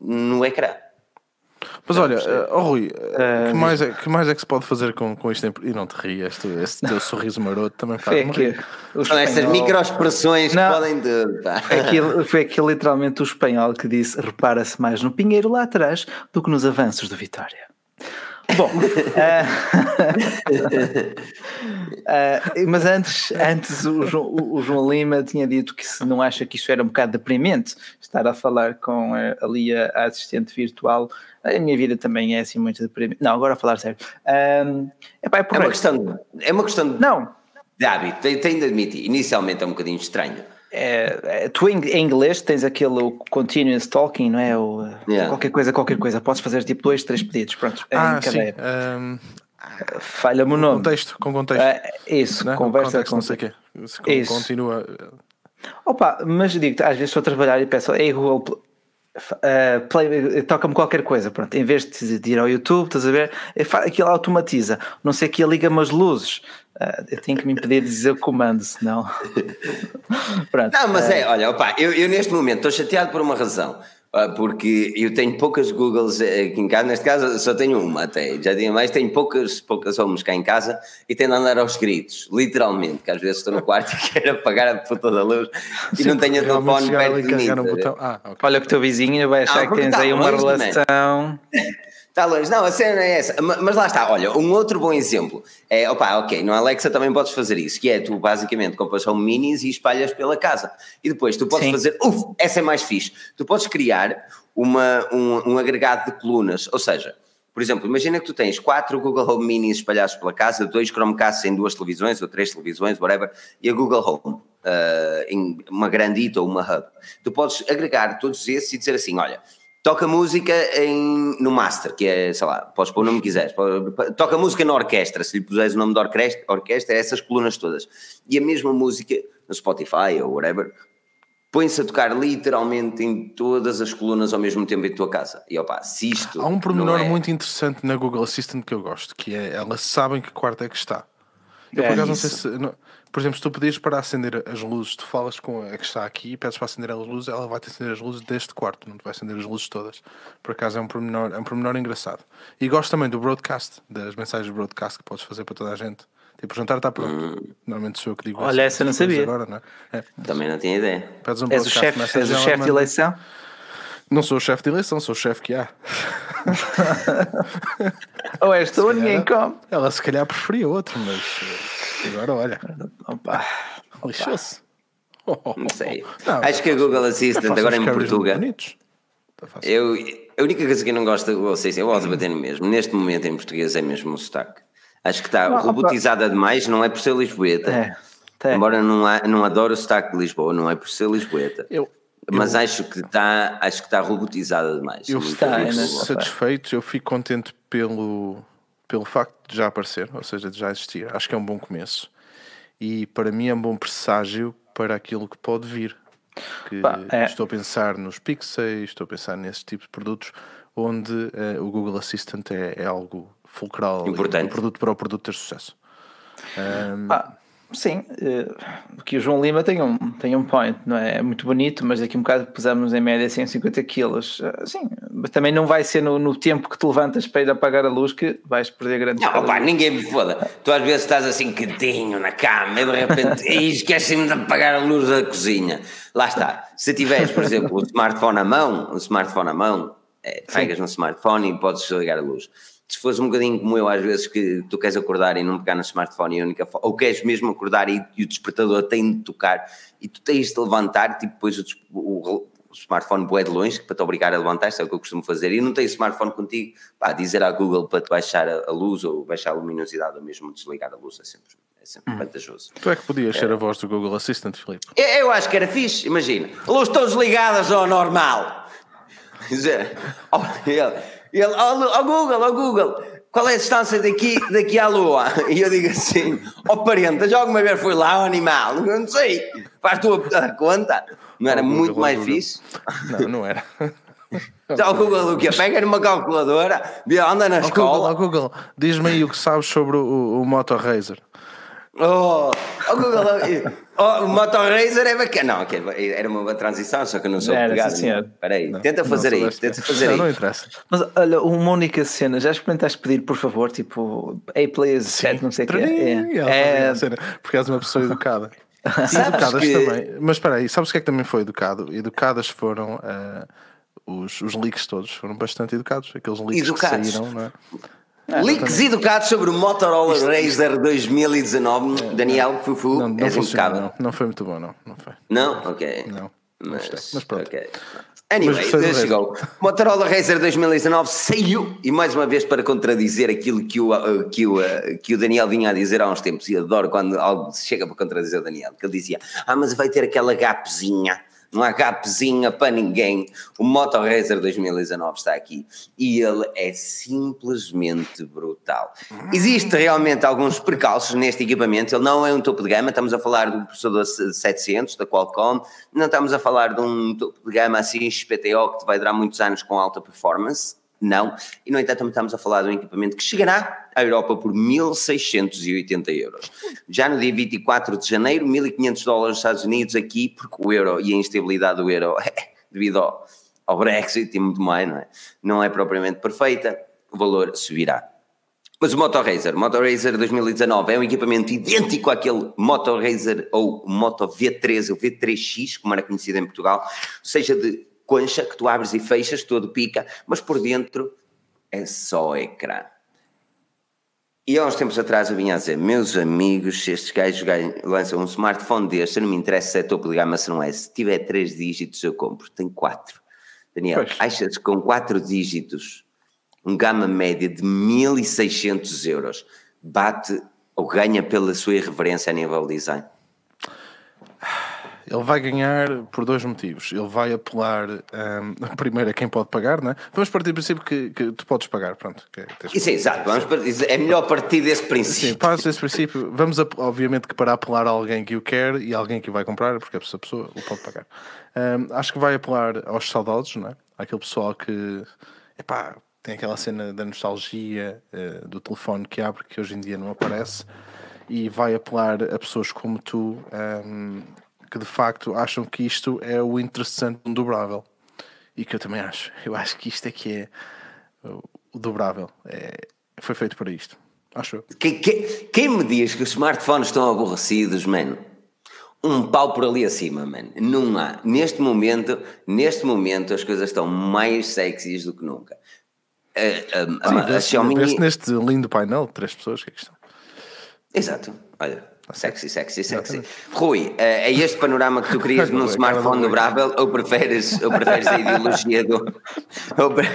no ecrã. Mas olha, eh, oh, Rui, Eh, que, mais é, que mais é que se pode fazer com, com isto? em- E não te rias, tu, esse teu sorriso maroto também faz Foi aqui, São estas espanhol- microexpressões que Não. podem pá. Foi aquilo, foi aquilo literalmente o espanhol que disse: repara-se mais no Pinheiro lá atrás do que nos avanços do Vitória. Bom, ah, ah, mas antes, antes o, João, o- João Lima tinha dito que se não acha que isso era um bocado deprimente estar a falar com ali a, assistente virtual. A minha vida também é assim muito deprimente. Não, agora a falar sério. Epá, é É uma questão, de- é uma questão Não, de hábito, tenho de admitir. Inicialmente é um bocadinho estranho. É, é, tu em, em inglês tens aquele o continuous talking, não é? O, Yeah. Qualquer coisa, qualquer coisa. Podes fazer tipo dois, três pedidos. Pronto. Ah, em sim. ehm, Falha-me o nome. contexto, com contexto. É, isso, né? conversa Contexto, com não sei o quê. Isso. Continua. Opa, mas digo às vezes estou a trabalhar e peço, ei Google, play- toca-me qualquer coisa, pronto, em vez de, de ir ao YouTube, estás a ver, fa- aquilo automatiza, não sei que liga-me as luzes, Ah, eu tenho que me impedir de dizer o comando, senão. pronto. Não, mas eh, é, olha, eu, eu neste momento estou chateado por uma razão. Ah, Porque eu tenho poucas Googles eh, aqui em casa, neste caso só tenho uma até, já tinha mais, tenho poucas, poucas homes cá em casa e tenho de andar aos gritos, literalmente, que às vezes estou no quarto e quero apagar a puta da luz e não tenho o telefone perto de mim. no tá a. Ah, ok. Olha que o teu vizinho vai achar Ah, que tens tá aí uma relação. Está longe, não, a cena é essa. Ma- Mas lá está, olha, um outro bom exemplo é, opá, ok, no Alexa também podes fazer isso, que é tu basicamente compras home minis e espalhas pela casa. E depois tu podes Sim. fazer, uf, essa é mais fixe. Tu podes criar uma, um, um agregado de colunas, ou seja, por exemplo, imagina que tu tens quatro Google Home Minis espalhados pela casa, dois Chromecasts em duas televisões ou três televisões, whatever, e a Google Home, ah, em uma grandita ou uma hub. Tu podes agregar todos esses e dizer assim, olha, toca música em, no master, que é, sei lá, podes pôr o nome que quiseres, Pode- toca música na orquestra, se lhe puseres o nome da orquestra, orquestra, é essas colunas todas. E a mesma música no Spotify ou whatever, põe-se a tocar literalmente em todas as colunas ao mesmo tempo em tua casa. E opá, se isto. Há um pormenor é- muito interessante na Google Assistant que eu gosto, que é elas sabem que quarto é que está. Eu por É acaso não sei se. não- por exemplo, se tu pedires para acender as luzes, tu falas com a que está aqui e pedes para acender as luzes, ela vai-te acender as luzes deste quarto, não te vai acender as luzes todas. Por acaso é um pormenor, é um pormenor engraçado. E gosto também do broadcast, das mensagens de broadcast que podes fazer para toda a gente. Tipo, o jantar está pronto. Normalmente sou eu que digo Olha, essa eu não sabia. Agora, não é? É, Também não tinha ideia. pedes um És o broadcast chefe ela chefe de eleição? Não sou o chefe de eleição, sou o chefe que há. Ou és tu ou ninguém come? Ela se calhar preferia outro, mas eh, agora olha, Opa. lixou-se. Não sei. Não, Acho que a Google Assistant, agora em Portugal. Eu, a única coisa que eu não gosto da Google Assistant, eu gosto de bater no mesmo, neste momento em português é mesmo o sotaque. Acho que está Não, opa. robotizada demais, não é por ser Lisboeta. É, tá. Embora não, há- não adoro o sotaque de Lisboa, não é por ser Lisboeta. Eu, Mas acho que está acho que está robotizada demais. eu fico Google. né? satisfeito, eu fico contente pelo, pelo facto de já aparecer, ou seja, de já existir. Acho que é um bom começo. E para mim é um bom presságio para aquilo que pode vir. Que é. Estou a pensar nos Pixels, estou a pensar nesses tipos de produtos onde eh, o Google Assistant é, é algo fulcral, Importante. um produto para o produto ter sucesso. Ah, sim, eh, aqui o João Lima tem um, tem um point, não é? É muito bonito, mas daqui a um bocado pusemos em média 150 quilos. Ah, Sim, mas também não vai ser no, no tempo que te levantas para ir apagar a luz que vais perder grandes Não, calorias. ninguém me foda. Tu às vezes estás assim quietinho na cama e de repente e esquecem-me de apagar a luz da cozinha. Lá está. Se tiveres, por exemplo, o smartphone à mão, o smartphone à mão, é, pegas no smartphone e podes ligar a luz. Se fores um bocadinho como eu, às vezes que tu queres acordar e não pegar no smartphone, e a única ou queres mesmo acordar e, e, o despertador tem de tocar e tu tens de levantar, tipo, depois o, o, o smartphone boé de longe para te obrigar a levantar, isso é o que eu costumo fazer, e não tens smartphone contigo, pá, dizer à Google para te baixar a, a luz ou baixar a luminosidade ou mesmo desligar a luz é sempre, é sempre hum. vantajoso. Tu é que podias é. ser a voz do Google Assistant, Filipe? Eu, eu acho que era fixe, imagina, luz estão desligadas ao normal. Oh, ele, ele, oh, oh Google, oh Google, qual é a distância daqui, daqui à Lua? E eu digo assim, ó oh, parente, já alguma vez foi lá o animal? Não sei, faz tu a conta. Não era oh, muito Google, mais Google. fixe? Não, não era. Já o Google o quê? Pega numa calculadora, anda na oh, escola. Google, Google, diz-me aí o que sabes sobre o, o Moto Razer. Oh, oh Google, oh, o Motorracer é bacana. Não, okay, era uma boa transição, só que eu não sou era, Espera aí, tenta fazer aí, tenta fazer aí. Não interessa. Mas olha, uma única cena, já experimentaste pedir, por favor, tipo, hey please, set, não sei o que é. é. Porque és uma pessoa educada. Educadas que... também. Mas espera aí, sabes o que é que também foi educado? Educadas foram uh, os, os leaks todos, foram bastante educados. Aqueles leaks educados. que saíram, não é? Ah, Leaks educados sobre o Motorola Isto... Razer 2019, é, Daniel Fufu, não, não, funcionou, não, não foi muito bom, não. Não, foi. não? ok. Não, mas, mas pronto. Okay. Anyway, mas chegou. Motorola Razer 2019 saiu e mais uma vez para contradizer aquilo que o, uh, que, o, uh, que o Daniel vinha a dizer há uns tempos, e adoro quando algo chega para contradizer o Daniel, que ele dizia: Ah, mas vai ter aquela gapzinha não há gapezinha para ninguém. O Moto Racer 2019 está aqui e ele é simplesmente brutal. Existe realmente alguns precalços neste equipamento, ele não é um topo de gama, estamos a falar do processador 700 da Qualcomm, não estamos a falar de um topo de gama assim XPTO que vai durar muitos anos com alta performance, não. E, no entanto, estamos a falar de um equipamento que chegará à Europa por 1.680 euros. Já no dia 24 de janeiro, 1.500 dólares nos Estados Unidos aqui, porque o euro e a instabilidade do euro, devido ao, ao Brexit e muito mais, não é? Não é propriamente perfeita, o valor subirá. Mas o Moto Razer, Moto Razer 2019 é um equipamento idêntico àquele Moto Razer ou Moto V3 ou V3X, como era conhecido em Portugal, seja de concha que tu abres e fechas, todo pica, mas por dentro é só ecrã. E há uns tempos atrás eu vinha a dizer, meus amigos, se estes gajos lançam um smartphone deste, não me interessa se é topo de gama, se não é, se tiver três dígitos eu compro, tem quatro. Daniel, pois. achas que com quatro dígitos, um gama média de 1600 euros, bate ou ganha pela sua irreverência a nível de design? Ele vai ganhar por dois motivos. Ele vai apelar um, primeiro a quem pode pagar, não é? Vamos partir do princípio que, que tu podes pagar, pronto. Que, Isso é exato, vamos partir, é melhor partir desse princípio. Sim, parte desse princípio. Vamos, obviamente, que para apelar a alguém que o quer e alguém que o vai comprar, porque essa pessoa o pode pagar. Um, acho que vai apelar aos saudosos, não é? Aquele pessoal que, epá, tem aquela cena da nostalgia uh, do telefone que abre, que hoje em dia não aparece, e vai apelar a pessoas como tu. Um, que de facto acham que isto é o interessante um dobrável. E que eu também acho. Eu acho que isto é que é o dobrável. É, foi feito para isto. Acho eu. Quem, quem, quem me diz que os smartphones estão aborrecidos, mano? Um pau por ali acima, mano. Não há. Neste momento, neste momento as coisas estão mais sexys do que nunca. A, a, a, a Xiaomi... neste lindo painel de três pessoas que aqui estão. Exato. Olha, Sexy, sexy, sexy. Rui, eh, é este panorama que tu querias num smartphone dobrável ou preferes, ou preferes a ideologia do. Ou, pre...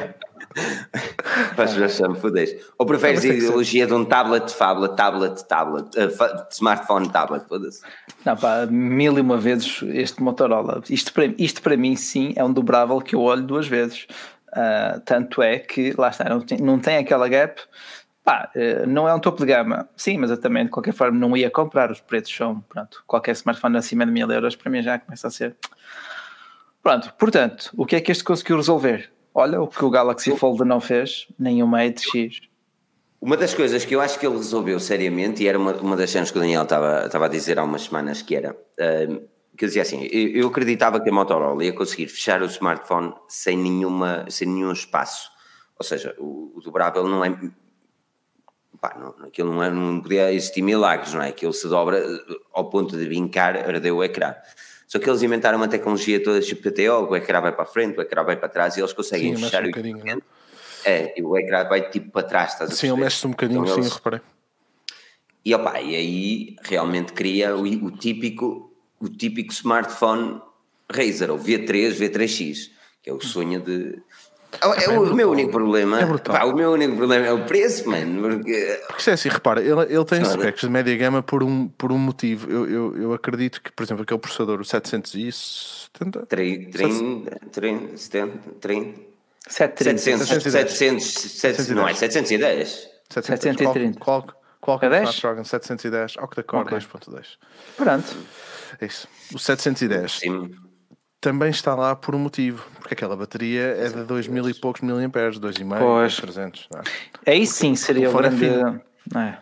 ou preferes a ideologia de um tablet, tablet, tablet, tablet, uh, smartphone, tablet, foda-se. Não, pá, mil e uma vezes este Motorola. Isto para, isto para mim, sim, é um dobrável que eu olho duas vezes. Uh, tanto é que, lá está, não tem, não tem aquela gap Pá, eh, não é um topo de gama, sim, mas eu também de qualquer forma não ia comprar. Os preços são, pronto, qualquer smartphone acima de mil euros para mim já começa a ser. Pronto, portanto, o que é que este conseguiu resolver? Olha, o que o Galaxy Fold não fez, nenhuma X. Uma das coisas que eu acho que ele resolveu seriamente, e era uma, uma das cenas que o Daniel estava, estava a dizer há umas semanas, que era. Uh, que dizia assim, eu, eu acreditava que a Motorola ia conseguir fechar o smartphone sem, nenhuma, sem nenhum espaço. Ou seja, o, o dobrável não é pá, não, aquilo não, é, não podia existir milagres, não é? Aquilo se dobra eh, ao ponto de brincar, ardeu o ecrã. Só que eles inventaram uma tecnologia toda XPTO, o ecrã vai para a frente, o ecrã vai para trás e eles conseguem Sim, fechar um o equipamento. É, e o ecrã vai tipo para trás, estás Sim, ele mexe-se um bocadinho, Então sim, eles- eu reparei. E, opa, e aí realmente cria o, o típico, o típico smartphone Razer, o V3, V3X, que é o sonho de. É, é o, o meu brutal. único problema. É brutal. pá, o meu único problema é o preço, mano. Porque Porque isto é assim, repara, ele, ele tem Sabe? specs de média gama por um, por um motivo. Eu, eu, eu acredito que, por exemplo, aquele processador, o 770, 30, 30, 30, 70, 30, 730. 700, 700, 700, não é 710. 730. Qual, qual, qual, É 10? Snapdragon 710 octa-core Ok. 2.2. Pronto. É isso. O 710 Sim. Também está lá por um motivo, porque aquela bateria é de 2000 e poucos miliamperes, 2,5, Pois. 300. Não é? Aí sim seria o Fora grande. É.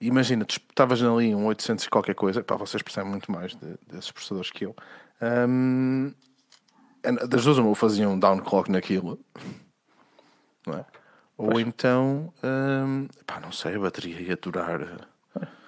Imagina, tu estavas ali um 800 e qualquer coisa, pá, vocês percebem muito mais de- desses processadores que eu. Hum, das duas, uma, ou faziam um downclock naquilo, não é? Ou então, hum, pá, não sei, a bateria ia durar.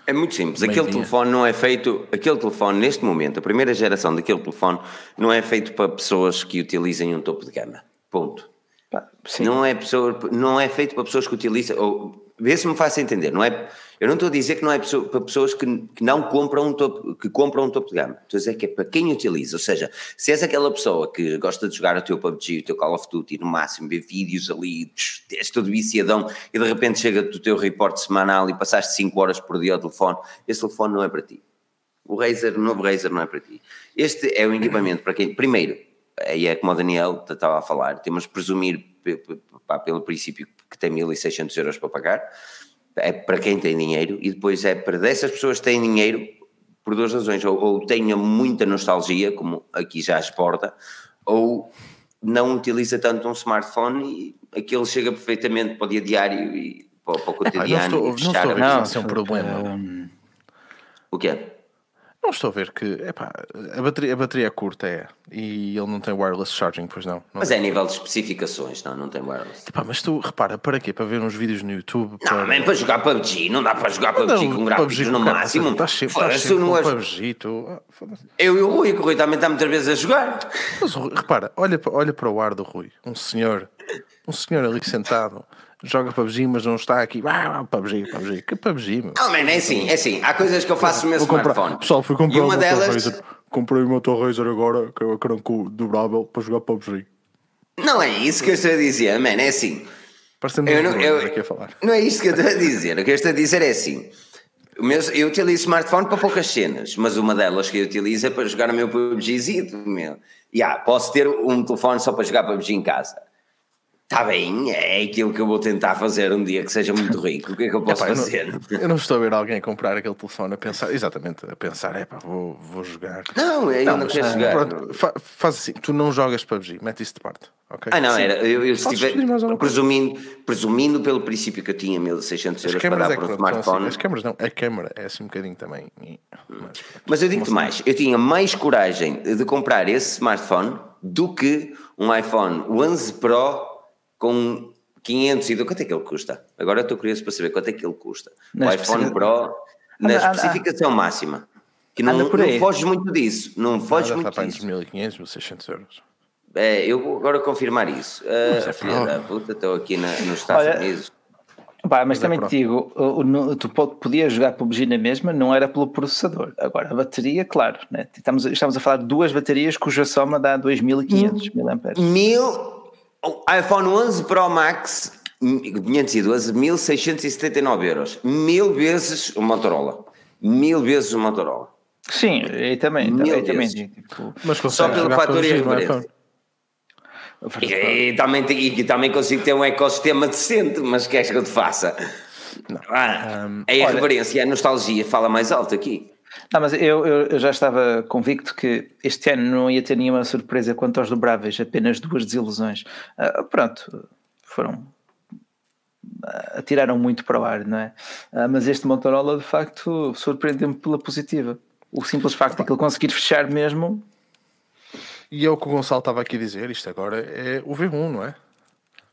É muito simples. Aquele telefone não é feito. Aquele telefone, neste momento, a primeira geração daquele telefone, não é feito para pessoas que utilizem um topo de gama. Ponto. Pá. Não é, pessoa, não é feito para pessoas que utilizam. Ou, vê se me faça entender. Não é, eu não estou a dizer que não é para pessoas que, que não compram um topo, que compram um topo de gama. Estou a dizer que é para quem utiliza. Ou seja, se és aquela pessoa que gosta de jogar o teu PUBG, o teu Call of Duty, no máximo, ver vídeos ali, és todo viciadão e de repente chega o teu reporte semanal e passaste 5 horas por dia ao telefone, esse telefone não é para ti. O Razer, o novo Razer não é para ti. Este é o equipamento para quem, primeiro, aí é como o Daniel estava a falar, temos de presumir pelo princípio que tem 1600 euros para pagar, é para quem tem dinheiro, e depois é para dessas pessoas que têm dinheiro, por duas razões, ou, ou tenha muita nostalgia, como aqui já exporta, ou não utiliza tanto um smartphone e aquele chega perfeitamente para o dia diário e para, para o não cotidiano. estou, e não fechar estou a ver que isso é um problema. Hum, O quê? Não estou a ver que, epá, a bateria, a bateria é curta, é, e ele não tem wireless charging, pois não. não Mas é a nível de especificações, não, não tem wireless. Epá, mas tu, repara, para quê? Para ver uns vídeos no YouTube? Não, man, para jogar PUBG, não dá para jogar PUBG com gráficos no máximo. Estás sempre, estás sempre não com és- PUBG, tu... ah. Eu e o Rui, que o Rui também está muitas vezes a jogar. Mas repara, olha, olha para o ar do Rui, um senhor, um senhor ali sentado, joga PUBG, mas não está aqui, ah, PUBG, PUBG, que PUBG, meu. Não, man, é assim, é assim. Há coisas que eu faço no meu Vou comprar, smartphone. pessoal, fui e comprar uma o meu delas. Razer, comprei o meu Razer agora, que é o cranco dobrável, para jogar PUBG. Não é isso que eu estou a dizer, man, é assim. Parece-me Eu não, eu- aqui a falar. não é isto que eu estou a dizer. O que eu estou a dizer é assim. Meu, eu utilizo smartphone para poucas cenas, mas uma delas que eu utilizo é para jogar o meu PUBGzito, meu. Yeah, posso ter um telefone só para jogar PUBG em casa. Está bem, é aquilo que eu vou tentar fazer um dia que seja muito rico. O que é que eu posso Epá, eu, fazer? não, eu não estou a ver alguém comprar aquele telefone a pensar, exatamente, a pensar, é pá, vou, vou jogar. Não, eu não, mas, quero jogar. pronto, fa- faz assim, tu não jogas PUBG, mete isso de parte, ok? Ah, não, era. Eu, eu se tiver, presumindo, presumindo pelo princípio que eu tinha 1600 As euros para dar é para um assim, smartphone. as câmaras não, a câmara é assim um bocadinho também. Mas, Mas eu digo-te mais, eu tinha mais coragem de comprar esse smartphone do que um iPhone 11 Pro com 500 e do quanto é que ele custa? Agora eu estou curioso para saber quanto é que ele custa. Na o iPhone Pro na Anda- anda- especificação máxima. Que não, Anda não foge muito disso. Não foge está muito para entre disso. 1500 1600 euros. É, eu vou agora confirmar isso. Ah, é filha da puta, estou aqui na- nos Estados Olha, Unidos. Pá, mas é também pro. te digo, tu po- podias jogar PUBG na mesma, não era pelo processador. Agora, a bateria, claro, né? estamos, estamos a falar de duas baterias cuja soma dá 2500 mAh. Mil, o iPhone 11 Pro Max 512, 1679 euros. Mil vezes o Motorola. Mil vezes o Motorola. Sim, aí também, Mil também tipo, Mas Só pelo fator irreverente. iPhone. E, e também, e também consigo ter um ecossistema decente, mas queres que eu te faça? Ah, a irreverência e a nostalgia fala mais alto aqui. Não, mas eu, eu, já estava convicto que este ano não ia ter nenhuma surpresa quanto aos dobráveis, apenas duas desilusões. Ah, pronto, foram. ah, atiraram muito para o ar, não é? Ah, mas este Motorola, de facto, surpreendeu-me pela positiva. O simples facto de que ele conseguir fechar mesmo. E é o que o Gonçalo estava aqui a dizer, isto agora é o V1, não é?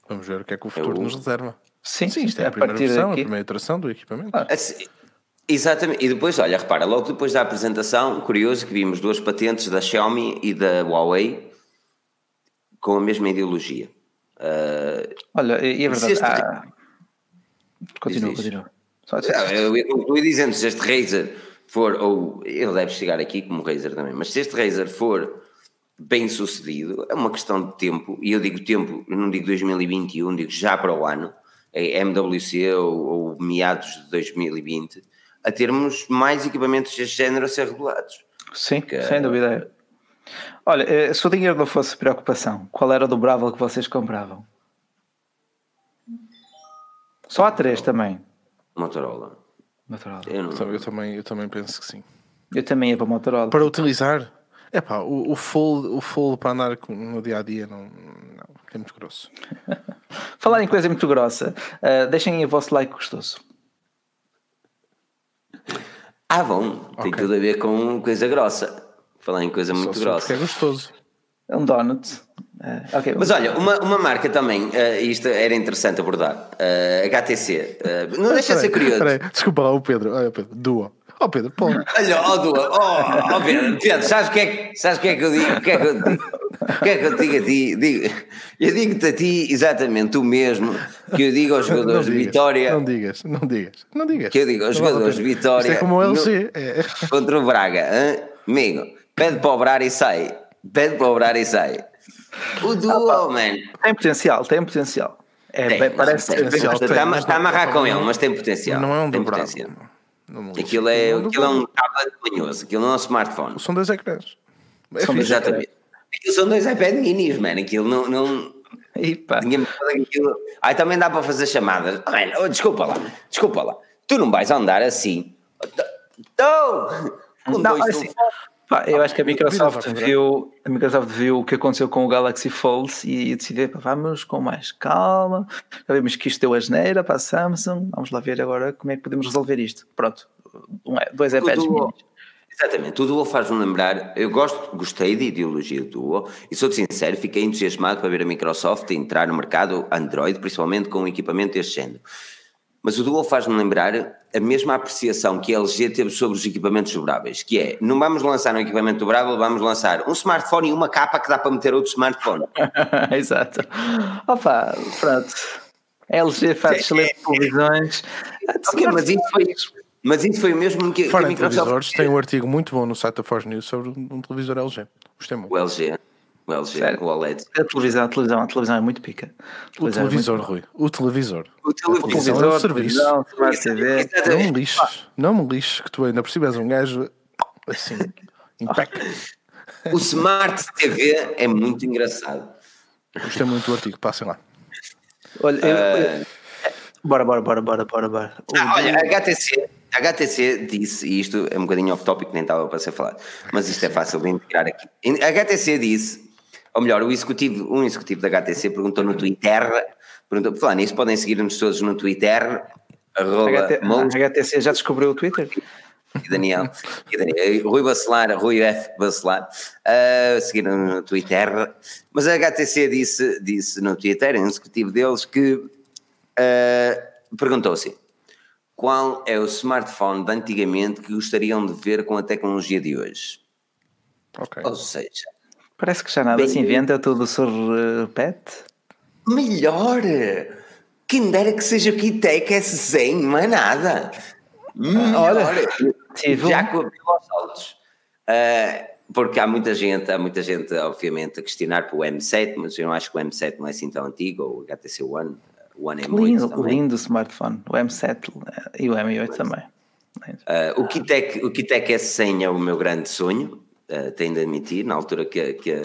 Vamos ver o que é que o futuro o- nos reserva. Sim, Sim, isto é a, a primeira partir versão, a daqui. primeira iteração do equipamento. Ah, Assim, Exatamente, e depois, olha, repara, logo depois da apresentação, curioso que vimos duas patentes da Xiaomi e da Huawei com a mesma ideologia. Uh, Olha, e é verdade. este- ah, continua, Diz, continua. Não, eu, eu concluí dizendo se este Razer for, ou ele deve chegar aqui como Razer também, mas se este Razer for bem sucedido, é uma questão de tempo, e eu digo tempo, eu não digo 2021, digo já para o ano, é MWC ou, ou meados de 2020, a termos mais equipamentos deste género a ser regulados. Sim, Que- sem dúvida. Olha, eh, se o dinheiro não fosse preocupação, qual era o dobrável que vocês compravam? Só há três também. Motorola. Motorola. Eu não, Então, Eu também, eu também penso que sim. Eu também ia para Motorola. Para utilizar, é pá, o, o full, o full para andar no dia a dia não, não é muito grosso. Falar em coisa muito grossa, eh, deixem aí o vosso like gostoso. Ah, bom, tem Ok. tudo a ver com coisa grossa. Falar em coisa muito Só for grossa. é gostoso. É um donut. Eh, ok. Mas olha, uma, uma marca também, eh, isto era interessante abordar, eh, HTC, eh, não deixa de ser curioso. peraí, desculpa lá, o Pedro. Olha, Pedro, Duo. Ó Pedro, pô. Olha, ó Dua, ó, ó Pedro, Pedro, sabes o que, é que, sabes que é que eu digo? O que é que eu que é que eu digo a ti? Digo, eu digo-te a ti exatamente o mesmo que eu digo aos jogadores de digas, Vitória, Não digas, não digas, não digas. que eu digo aos Não jogadores de. Vitória Isto é como o no- LG. É. contra o Braga, hã? amigo, pede para obrar e sai, pede para obrar e sai. O Duo, man, Tem potencial, tem potencial. É, tem, parece tem, ser bem potencial, bastante. está, a- mas está a amarrar com ele, mas tem potencial. Não é um tem potencial. Aquilo é, aquilo é um tablet manhoso, aquilo não é um smartphone. São dois ecrãs. É São dois Exatamente. Aquilo são dois iPad minis, mano. Aquilo não. não ninguém aquilo. Ai, também dá para fazer chamadas. Man, oh, desculpa lá, desculpa lá. Tu não vais andar assim. Não! Com Não, dois assim. Pá, eu acho que a Microsoft viu, a Microsoft viu o que aconteceu com o Galaxy Fold e decidiu, pá, vamos com mais calma. Já vimos que isto deu a geneira para a Samsung. Vamos lá ver agora como é que podemos resolver isto. Pronto, um, dois iPads Duo. minis. Exatamente, o Duo faz-me lembrar. Eu gosto, gostei da ideologia do Duo e sou sincero, fiquei entusiasmado para ver a Microsoft entrar no mercado Android, principalmente com um equipamento deste género. Mas o Duo faz-me lembrar a mesma apreciação que a LG teve sobre os equipamentos dobráveis, que é, não vamos lançar um equipamento dobrável, vamos lançar um smartphone e uma capa que dá para meter outro smartphone. Exato. Opa, pronto. A LG faz excelentes televisões. Ok, mas isso foi, mas isso foi o mesmo que, que a Fora Microsoft televisores, tem um artigo muito bom no site da Fox News sobre um televisor LG. Gostei muito. O LG, o LG, Sério? o OLED. A televisão, a televisão, a televisão é muito pica. O televisão é televisor, muito- Rui. O televisor. O televisão televisor. é um serviço. televisão, Smart TV. Não me lixes. Não me lixes que tu ainda por cima és um gajo assim, impecável. O Smart TV é muito engraçado. Gostei muito do artigo. Passem lá. Olha, eu- bora, bora, bora, bora, bora, bora. O- Ah, olha, a HTC, a HTC disse, e isto é um bocadinho off-topic, nem estava para ser falado, mas isto é fácil de integrar aqui. A HTC disse, ou melhor, o executivo, um executivo da HTC perguntou no Twitter, perguntou, por falar nisso, podem seguir-nos todos no Twitter, arroba HT, HTC já descobriu o Twitter? e Daniel, e Daniel, Rui Bacelar, Rui F. Bacelar, uh, seguiram no Twitter, mas a HTC disse, disse no Twitter, um executivo deles, que uh, perguntou assim: qual é o smartphone de antigamente que gostariam de ver com a tecnologia de hoje? Ok. Ou seja, Parece que já nada Bem- se inventa, tudo se repete. melhor! Quem dera que seja o Kitec S100, mais nada! Melhor! tive já com aos saltos. Ah, porque há muita gente, há muita gente, obviamente, a questionar para o M7, mas eu acho que o M7 não é assim tão antigo, ou o HTC One, o One M8 Lindo, também. lindo smartphone. O M7 e o M8 também. Ah, o Kitec, o Kitec S100 é o meu grande sonho, ah, tenho de admitir, na altura que, a- que, a,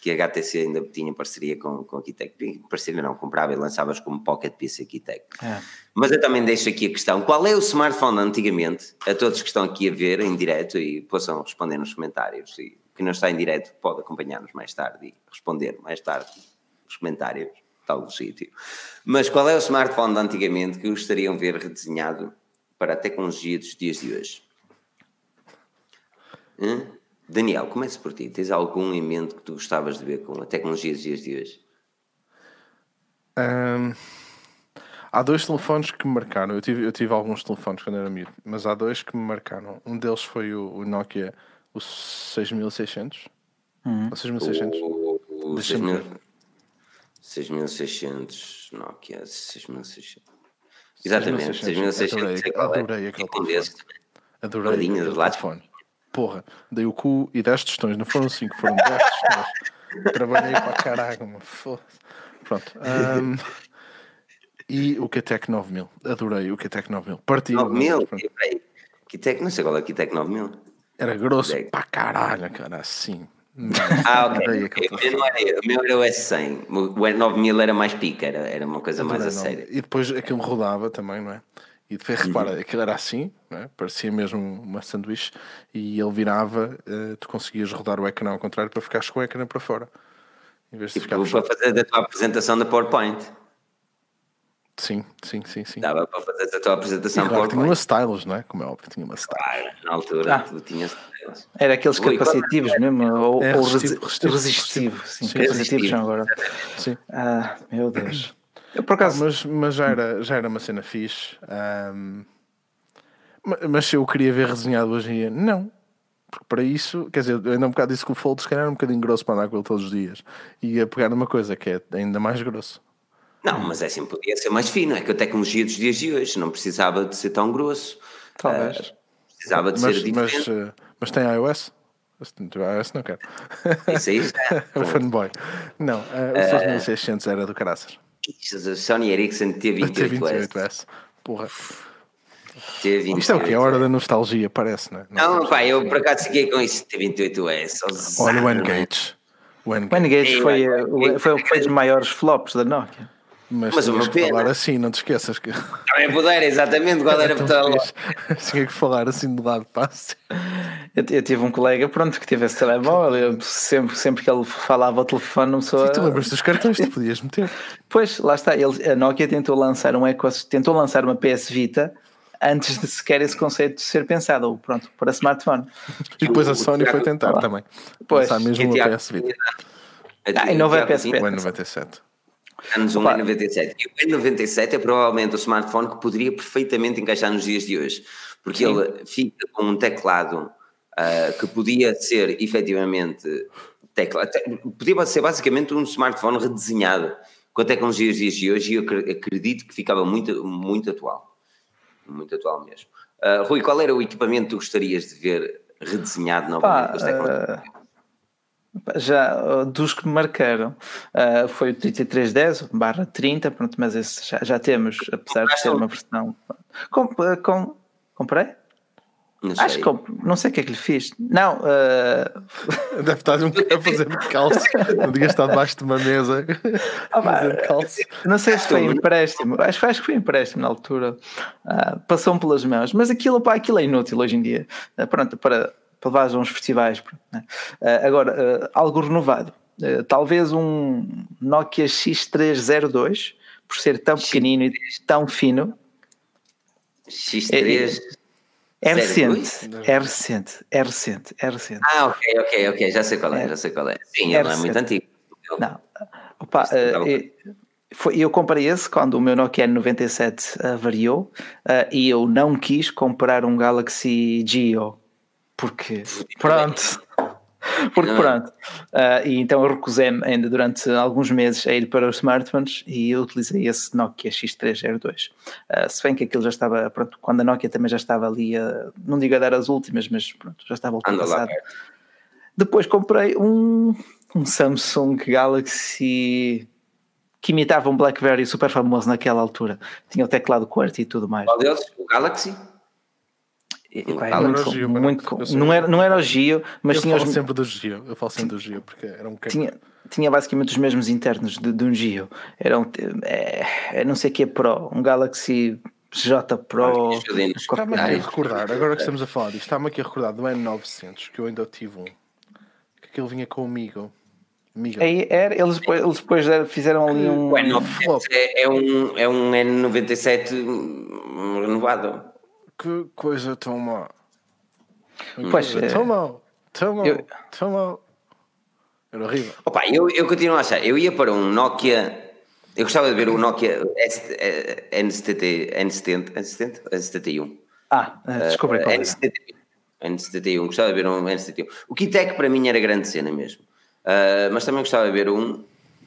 que a HTC ainda tinha parceria com, com a Kitec, parceria não, comprava e lançavas como Pocket PC Kitec. É. Mas eu também deixo aqui a questão: qual é o smartphone antigamente? A todos que estão aqui a ver em direto e possam responder nos comentários. E quem não está em direto pode acompanhar-nos mais tarde e responder mais tarde nos comentários, tal sítio. Mas qual é o smartphone de antigamente que gostariam de ver redesenhado para a tecnologia dos dias de hoje? Hã? Daniel, comece por ti. Tens algum em mente que tu gostavas de ver com a tecnologia dos dias de hoje? Ahm, há dois telefones que me marcaram. Eu tive, eu tive alguns telefones quando era miúdo, mas há dois que me marcaram. Um deles foi o, o Nokia, o 6600. Ou 6600. O, o, ver. 6600 Nokia 6600. Exatamente, 6600. Adorei, adorei aquele telefone. Adorei aquele telefone. Porra, dei o cu e 10 tostões, não foram 5, foram 10 tostões. Trabalhei para caralho, mano. Foda-se. Pronto. ahm, e o QTEC 9000. Adorei o QTEC 9000. Partiu. 9000? pronto. Peraí. Kitec, não sei qual é o Kitec 9000. Era grosso QTEC. para caralho, cara, assim. Mas Ah, ok. aquele O meu não era, o meu era o S100. O S9000 era mais pica, era, era uma coisa mais a sério. E depois aquilo rodava também, não é? E depois Uhum. repara, aquilo era assim, não é? parecia mesmo uma sanduíche, e ele virava, eh, tu conseguias rodar o ecrã ao contrário para ficares com o ecrã para fora. Em vez de Tipo, ficar para fazer a tua apresentação da PowerPoint. Sim, sim, sim, sim. Dava para fazer a tua E apresentação claro, tinha uma PowerPoint. stylus, não é? Como é óbvio, tinha uma stylus. Claro, na altura Ah. tu tinhas. Era aqueles Ui, capacitivos mesmo, ou, É ou resistivo, resi- resistivo, resistivo, sim, Sim, capacitivos resistivo. são agora. Sim. Ah, meu Deus. Eu por acaso, Mas, mas já, era, já era uma cena fixe. ma- mas se eu queria ver resenhado hoje em dia, não. Porque para isso, quer dizer, eu ainda um bocado disse que o Fold se calhar era um bocadinho grosso para andar com ele todos os dias. E ia pegar numa coisa que é ainda mais grosso. Não, mas é assim, podia ser mais fino. É que a tecnologia dos dias de hoje não precisava de ser tão grosso. talvez. Precisava de Mas, ser mas, diferente. eh, mas tem iOS? Se não tiver iOS, não quero. Isso aí já. é o fanboy. Não, eh, o 6600 era do caraças. Jesus, Sony Ericsson T28S. T28S. Porra. T28S. Isto é o que? É a hora da nostalgia, parece, não é? Não, pá, eu por acaso fiquei com isso T28S. ó Olha o zano. N-Gage. O O N-Gage. N-Gage Ei, foi, foi, foi dos maiores flops da Nokia. Mas, Mas tinhas uma que pena. falar assim, não te esqueças que. Também puder, exatamente qual era fixe. Tinha que falar assim de lado passe. Eu, eu tive um colega, pronto, que tive esse telemóvel. eu sempre, sempre que ele falava ao telefone, uma pessoa. E tu lembras dos cartões que tu podias meter? Pois, lá está. Ele, a Nokia tentou lançar um ecos, tentou lançar uma PS Vita antes de sequer esse conceito ser pensado, ou pronto, para smartphone. E depois a Sony foi tentar também. Pois, Lançar mesmo uma PS Vita. Ah, e não vai PSP. O N97. Anos um Opa. N97. E o N97 é provavelmente o smartphone que poderia perfeitamente encaixar nos dias de hoje, porque Sim. ele fica com um teclado ah, que podia ser efetivamente teclado, podia ser basicamente um smartphone redesenhado com a tecnologia dos dias de hoje e eu acre- acredito que ficava muito, muito atual. Muito atual mesmo. Ah, Rui, qual era o equipamento que tu gostarias de ver redesenhado novamente? Pá, tecnologias? uh, já uh, dos que me marcaram uh, foi o 3310 barra 30, pronto, mas esse já, já temos, apesar de ser uma versão. Com, uh, com, comprei? Não sei. Acho que comp- não sei o que é que lhe fiz. Não, uh, Deve estar um bocado a fazer calço. Não digas estar debaixo de uma mesa. Ah, calço. não sei se foi empréstimo, acho, acho que foi empréstimo na altura, Ah, passou-me pelas mãos, mas aquilo, pá, aquilo é inútil hoje em dia, Ah, pronto, para, para levar a uns festivais. pronto, né? Ah, agora, algo renovado, talvez um Nokia X302, por ser tão pequenino e tão fino, X3. é 02? recente, é recente, é recente, é recente. Ah, ok, ok, ok, já sei qual é, É. já sei qual é. Sim, É ele não é muito antigo. Não. Opa, estava- eh, eh, foi, eu comprei esse quando o meu Nokia N97 eh, variou eh, e eu não quis comprar um Galaxy Geo porque pronto. Porque é? pronto. Eh, e então eu recusei-me ainda durante alguns meses a ir para os smartphones e eu utilizei esse Nokia X302. Eh, se bem que aquilo já estava, pronto, quando a Nokia também já estava ali, a, não digo a dar as últimas, mas pronto, já estava ultrapassado. Depois comprei um, um Samsung Galaxy que imitava um BlackBerry super famoso naquela altura. Tinha o teclado QWERTY e tudo mais. Qual deles? O Galaxy? Pá, era era muito, não- era, não era o Gio, mas eu tinha, falo os- sempre do Gio. Eu falo sempre do Gio porque era um tinha, tinha basicamente os mesmos internos de, de um Gio. Era um, é, é não sei o que é Pro, um Galaxy J Pro. Qualquer Está-me aqui a recordar, agora que estamos a falar disto, está-me aqui a recordar do N900, que eu ainda tive um. Que aquele vinha com o Migo. Migo. Aí era, eles depois, eles depois fizeram ali um. O N97 é, é um, é um N97 renovado. Que coisa tão má. Que Pois, coisa é. tão mal. Tão mal. Eu- Tão mal. Era horrível. Opa, eu, eu continuo a achar, eu ia para um Nokia, eu gostava de ver o Nokia S, eh, N70, N70, N70, N71. Ah, desculpa, Eh, qual era? N71. N71, gostava de ver um N71. O Kitec para mim era grande cena mesmo. Ah, mas também gostava de ver um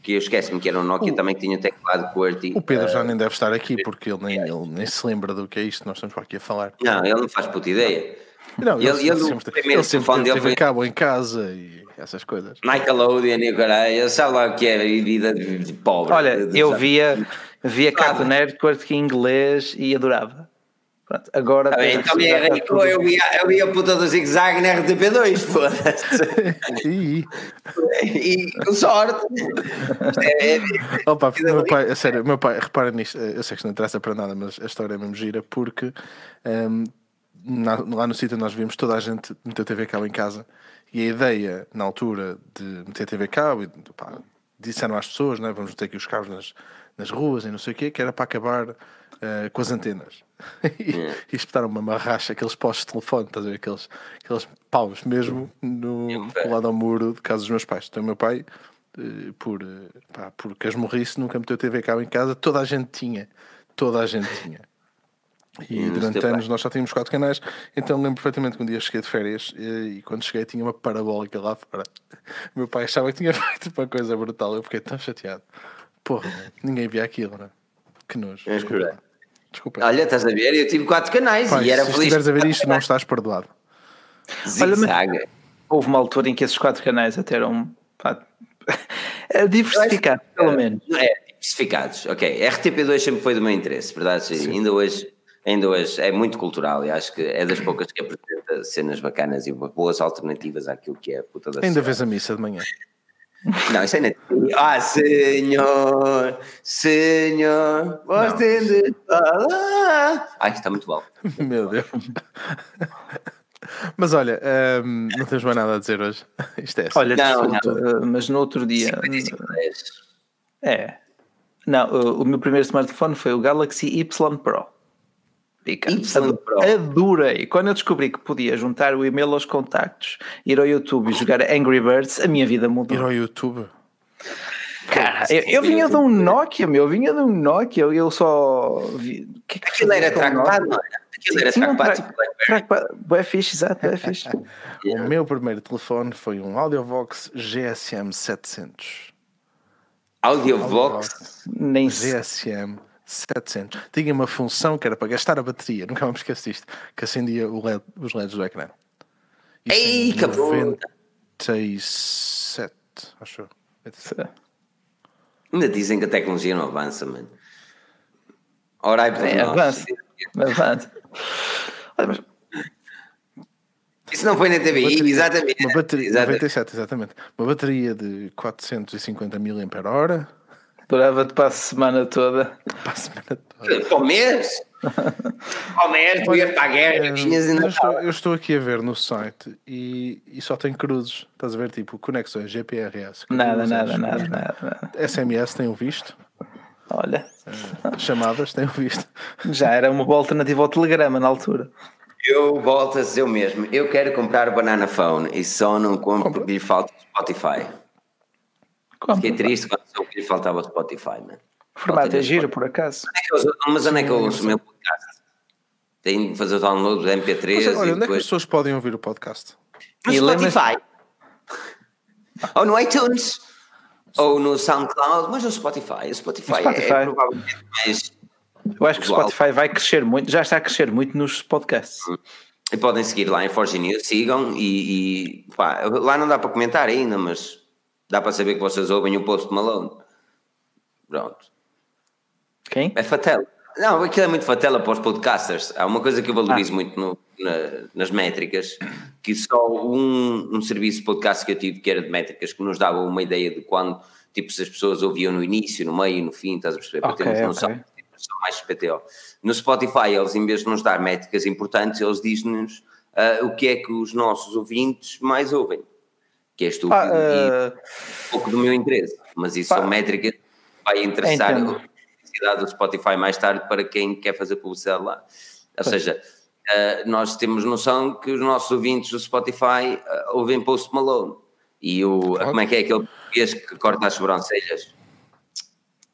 que eu esqueço-me que era um Nokia O- também que tinha teclado QWERTY. O Pedro eh, já nem deve estar aqui porque ele nem, ele nem se lembra do que é isto. Nós estamos aqui a falar. Não, ele não faz puta ideia. Não, Ele- ele, ele- o sempre, primeiro ele sempre dele foi- cabo em casa e essas coisas. Nickelodeon e o caralho, sabe lá o que é a vida de, de pobre. Olha, de- eu sabe? via, via. Cartoon Network em inglês e adorava. Pronto, agora bem, já era está rico, tudo- eu via, eu via a puta do zigue-zague na RTP2, foda-se. E, E com sorte. É, é, opa, Vida meu pai, a sério, meu pai, repara nisto, eu sei que isto não interessa para nada, mas a história é mesmo gira porque na- lá no sítio nós vimos toda a gente meter TV cabo em casa. E a ideia na altura de meter TV cabo e pá, disseram às pessoas, né, vamos ter aqui os cabos nas, nas ruas e não sei o quê, que era para acabar eh, com as antenas. e, e espetaram uma marracha, aqueles postos de telefone, estás a ver? Aqueles, aqueles paus mesmo no, colado ao muro de casa dos meus pais. Então o meu pai, eh, por, eh, pá, por casmurrice, nunca meteu TV cabo em casa, toda a gente tinha. Toda a gente tinha. E Hum, durante teu anos pai. nós só tínhamos quatro canais, então lembro perfeitamente que um dia cheguei de férias e, e quando cheguei tinha uma parabólica lá fora. O meu pai achava que tinha feito uma coisa brutal, eu fiquei tão chateado. Porra, ninguém via aquilo, né? Que nojo. É Desculpa. Olha, estás a ver? Eu tive quatro canais Pai, e era se feliz. estiveres a ver isto, não estás perdoado. Zigue-zague. Houve uma altura em que esses quatro canais até eram pá, diversificados, pelo menos. Não é, diversificados, ok. RTP2 sempre foi do meu interesse, verdade? Sim. Ainda hoje, ainda hoje é muito cultural e acho que é das poucas que apresenta cenas bacanas e boas alternativas àquilo que é a puta da Ainda vês a missa de manhã. Não, isso ainda. Ah, senhor, senhor, você de falar. Ai, está muito bom. Meu Deus. Mas olha, hum, não temos mais nada a dizer hoje. Isto é assim. Olha, Não, desculpa, eh, mas no outro dia. 55 10. É. Não, o, o meu primeiro smartphone foi o Galaxy Y Pro. Pro. Adorei. Quando eu descobri que podia juntar o e-mail aos contactos, ir ao YouTube e jogar Angry Birds, a minha vida Ir mudou. ao YouTube. Cara, eu, eu vinha de um Nokia, meu, eu vinha de um Nokia, eu, eu só vi. que é que Aquilo era trackpad, não era? Aquilo era trackpad, tra- trackpad. Fixe, exato, fixe. O meu primeiro telefone foi um Audiovox GSM 700. Audiovox. Nem. GSM 700. Tinha uma função que era para gastar a bateria, nunca me esqueço disto, que acendia o LED, os LEDs do ecrã. Isto Ei, puta. 97, acho eu. 97. Ainda dizem que a tecnologia não avança, mano. Orai por É, nós. avança. Avança. Olha, mas Isso não foi na TVI, exatamente. Uma bateria, Exatamente. 97, exatamente. Uma bateria de 450 mAh durava-te para a semana toda. para a semana toda. Para o mês? Para o mês, tu ias para a guerra, Eh, vinhas eu, ainda. estou, eu estou aqui a ver no site e, e só tem cruzes. Estás a ver, tipo, conexões GPRS. Nada, cruzes, nada, nada, nada, nada. SMS tenho visto. Olha, Chamadas tenho visto. já era uma boa alternativa ao Telegrama na altura. Eu volto a ser o mesmo. Eu quero comprar o Banana Phone e só não compro porque lhe falta Spotify. Como? Fiquei triste quando soube que lhe faltava o Spotify, mano. O formato é giro, por acaso. É Mas onde é que eu ouço o meu podcast? Tenho de fazer o download do MP3 Mas, olha, e onde é que as depois... pessoas podem ouvir o podcast? No E Spotify. ou no iTunes. Ou no SoundCloud. Mas no Spotify. O Spotify, No Spotify. é provavelmente mais... Eu acho que o. Spotify vai crescer muito, já está a crescer muito nos podcasts. E podem seguir lá em Forge News, sigam e, e pá, lá não dá para comentar ainda, mas dá para saber que vocês ouvem o Post Malone. Pronto. Quem? É fatela. Não, aquilo é muito fatela para os podcasters. Há uma coisa que eu valorizo muito no- na- nas métricas, que só um, um serviço de podcast que eu tive, que era de métricas, que nos dava uma ideia de quando, tipo, se as pessoas ouviam no início, no meio, no fim, estás a perceber? Para Ok, termos noção, ok. tipo, são mais PTO. No Spotify, eles, em vez de nos dar métricas importantes, eles dizem-nos ah, o que é que os nossos ouvintes mais ouvem. Que é estúpido Pá, e eh, um pouco do meu interesse, mas isso Pá. são métricas que vai interessar Entendo. a publicidade do Spotify mais tarde para quem quer fazer publicidade lá. Ou seja, eh, nós temos noção que os nossos ouvintes do Spotify eh, ouvem Post Malone e o, como é que é aquele português que corta as sobrancelhas?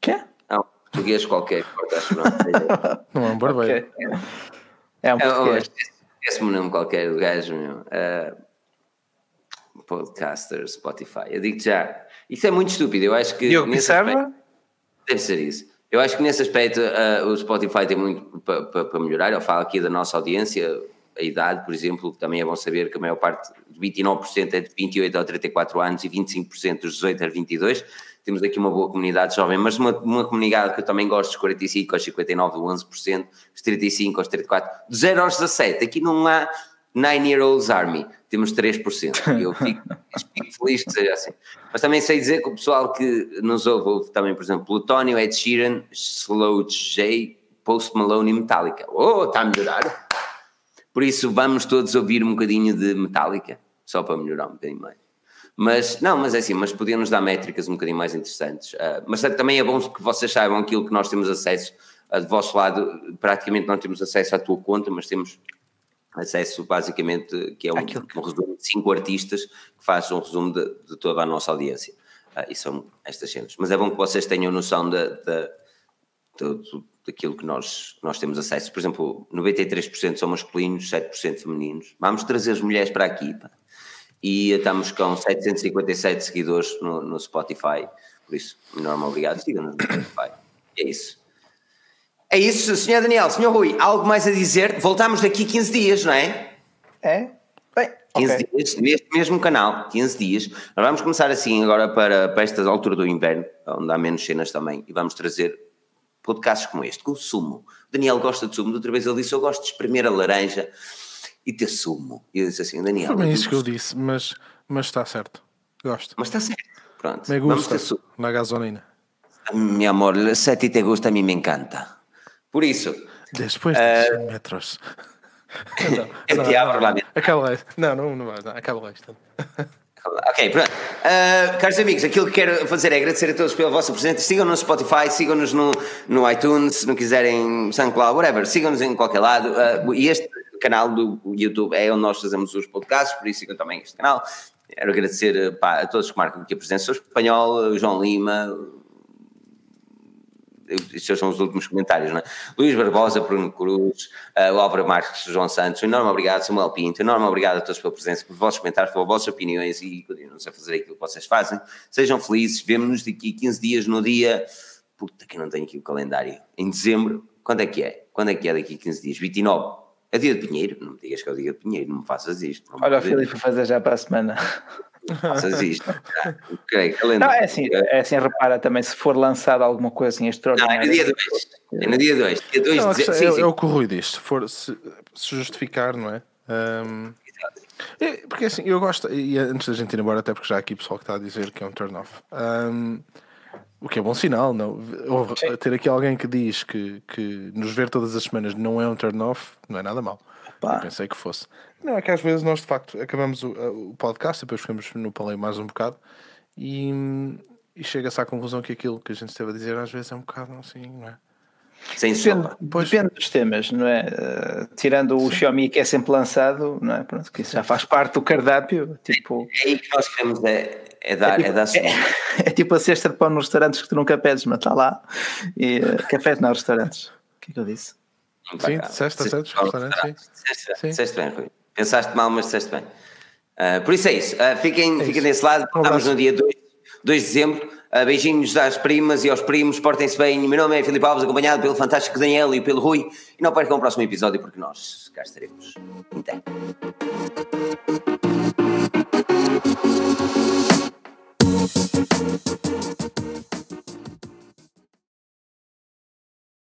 Quê? Não, português qualquer que corta as sobrancelhas. Não é um barbeiro. É um É, português. Esquece-me o nome qualquer do gajo, meu. Eh, Podcaster, Spotify. Eu digo já. Isso é muito estúpido. Eu acho que. Nesse Pissarra? aspecto- deve ser isso. Eu acho que nesse aspecto ah, o Spotify tem muito para melhorar. Eu falo aqui da nossa audiência, a idade, por exemplo, que também é bom saber que a maior parte, 29% é de 28 a 34 anos e 25% dos 18 a 22. Temos aqui uma boa comunidade jovem, mas uma, uma comunidade que eu também gosto, dos 45 aos 59, 11%, dos 35 aos 34, dos 0 aos 17. Aqui não há Nine Year Olds Army, temos 3%. E eu fico, fico feliz que seja assim. Mas também sei dizer que o pessoal que nos ouve, ouve também, por exemplo, Plutónio, Ed Sheeran, Slow J, Post Malone e Metallica. Oh, está a melhorar. Por isso, vamos todos ouvir um bocadinho de Metallica, só para melhorar um bocadinho mais. Mas, não, mas é assim, mas podiam-nos dar métricas um bocadinho mais interessantes. Ah, mas também é bom que vocês saibam aquilo que nós temos acesso, ah, do vosso lado, praticamente não temos acesso à tua conta, mas temos acesso basicamente, que é um, Aquilo um resumo de cinco artistas que faz um resumo de, de toda a nossa audiência. Ah, e são estas cenas. Mas é bom que vocês tenham noção da, da, daquilo que nós, nós temos acesso. Por exemplo, 93% são masculinos, 7% femininos. Vamos trazer as mulheres para aqui. pá. E estamos com 757 seguidores no, no Spotify. Por isso, enorme obrigado. Sigam-nos no Spotify. É isso. É isso, Sr. Daniel. Sr. Rui, algo mais a dizer? Voltamos daqui 15 dias, não é? É? Bem, 15 ok. dias, neste mesmo canal, 15 dias. Nós vamos começar assim agora para, para esta altura do inverno, onde há menos cenas também, e vamos trazer podcasts como este, com sumo. O Daniel gosta de sumo, da outra vez ele disse: Eu gosto de espremer a laranja e ter sumo. E eu disse assim: Daniel, Foi bem isso que eu gosto." disse, mas, mas está certo. Gosto. mas está certo. Pronto, Me vamos gusta ter sumo. na gasolina. Mi amor, se a ti te gusta, a mim me encanta. Por isso, Depois de Eh, 100 metros. eu te abro lá mesmo. Acaba lá. Não, não, não vai. Não. Acaba lá isto. Ok, pronto. Uh, caros amigos, aquilo que quero fazer é agradecer a todos pela vossa presença. Sigam-nos no Spotify, sigam-nos no, no iTunes, se não quiserem SoundCloud, whatever. Sigam-nos em qualquer lado. Uh, e este canal do YouTube é onde nós fazemos os podcasts, por isso sigam também este canal. Quero agradecer uh, pá, a todos que marcam aqui a presença. Sou espanhol, o João Lima. Estes são os últimos comentários, não é? Luís Barbosa, Bruno Cruz, uh, Álvaro Marques, João Santos, um enorme obrigado, Samuel Pinto, um enorme obrigado a todos pela presença, pelos vossos comentários, pelas vossas opiniões e continuem-nos a fazer aquilo que vocês fazem. Sejam felizes, vemo-nos daqui 15 dias no dia. Puta, que não tenho aqui o calendário. Em dezembro, quando é que é? Quando é que é daqui 15 dias? 29. É dia de Pinheiro? Não me digas que é o dia de Pinheiro, não me faças isto. Olha o. Filipe fazer já para a semana. Não faças isto. Ah, ok, Não, calendário. é assim, é assim, repara também, se for lançado alguma coisa assim Não, é extraordinária. no dia 2. É no dia 2. Dia 2 Não, a de dezembro. é, Sim, é o que o Rui diz. Se, for, se, se justificar, não é? Ahm, é, Porque assim, eu gosto, e antes da gente ir embora, até porque já há aqui pessoal que está a dizer que é um turn off. Ahm, o que é bom sinal, não? Ou ter aqui alguém que diz que, que nos ver todas as semanas não é um turn off, não é nada mal. Pá. Eu pensei que fosse. Não, é que às vezes nós de facto acabamos o, o podcast, depois ficamos no palei mais um bocado e, e chega-se à conclusão que aquilo que a gente esteve a dizer às vezes é um bocado assim, não é? Sem Depende. Pois. depende dos temas, não é? Eh, tirando o Xiaomi que é sempre lançado, não é? Pronto, que isso já faz parte do cardápio. Tipo, É aí que nós queremos é, é dar, é, tipo, dar sumo. é tipo a cesta de pão nos restaurantes que tu nunca pedes, mas está lá. E uh, cafés não restaurantes. O que é que eu disse? Sim, disseste, disseste, restaurante, sim. Disseste bem, Sim. disseste bem, Rui. Pensaste mal, mas disseste bem. Ah, por isso é isso. Ah, fiquem, fiquem isso. desse lado. Estamos no dia 2, 2 de dezembro. Ah, beijinhos às primas e aos primos. Portem-se bem. Meu nome é Filipe Alves, acompanhado pelo fantástico Daniel e pelo Rui. E não percam o próximo episódio, porque nós cá estaremos. Então.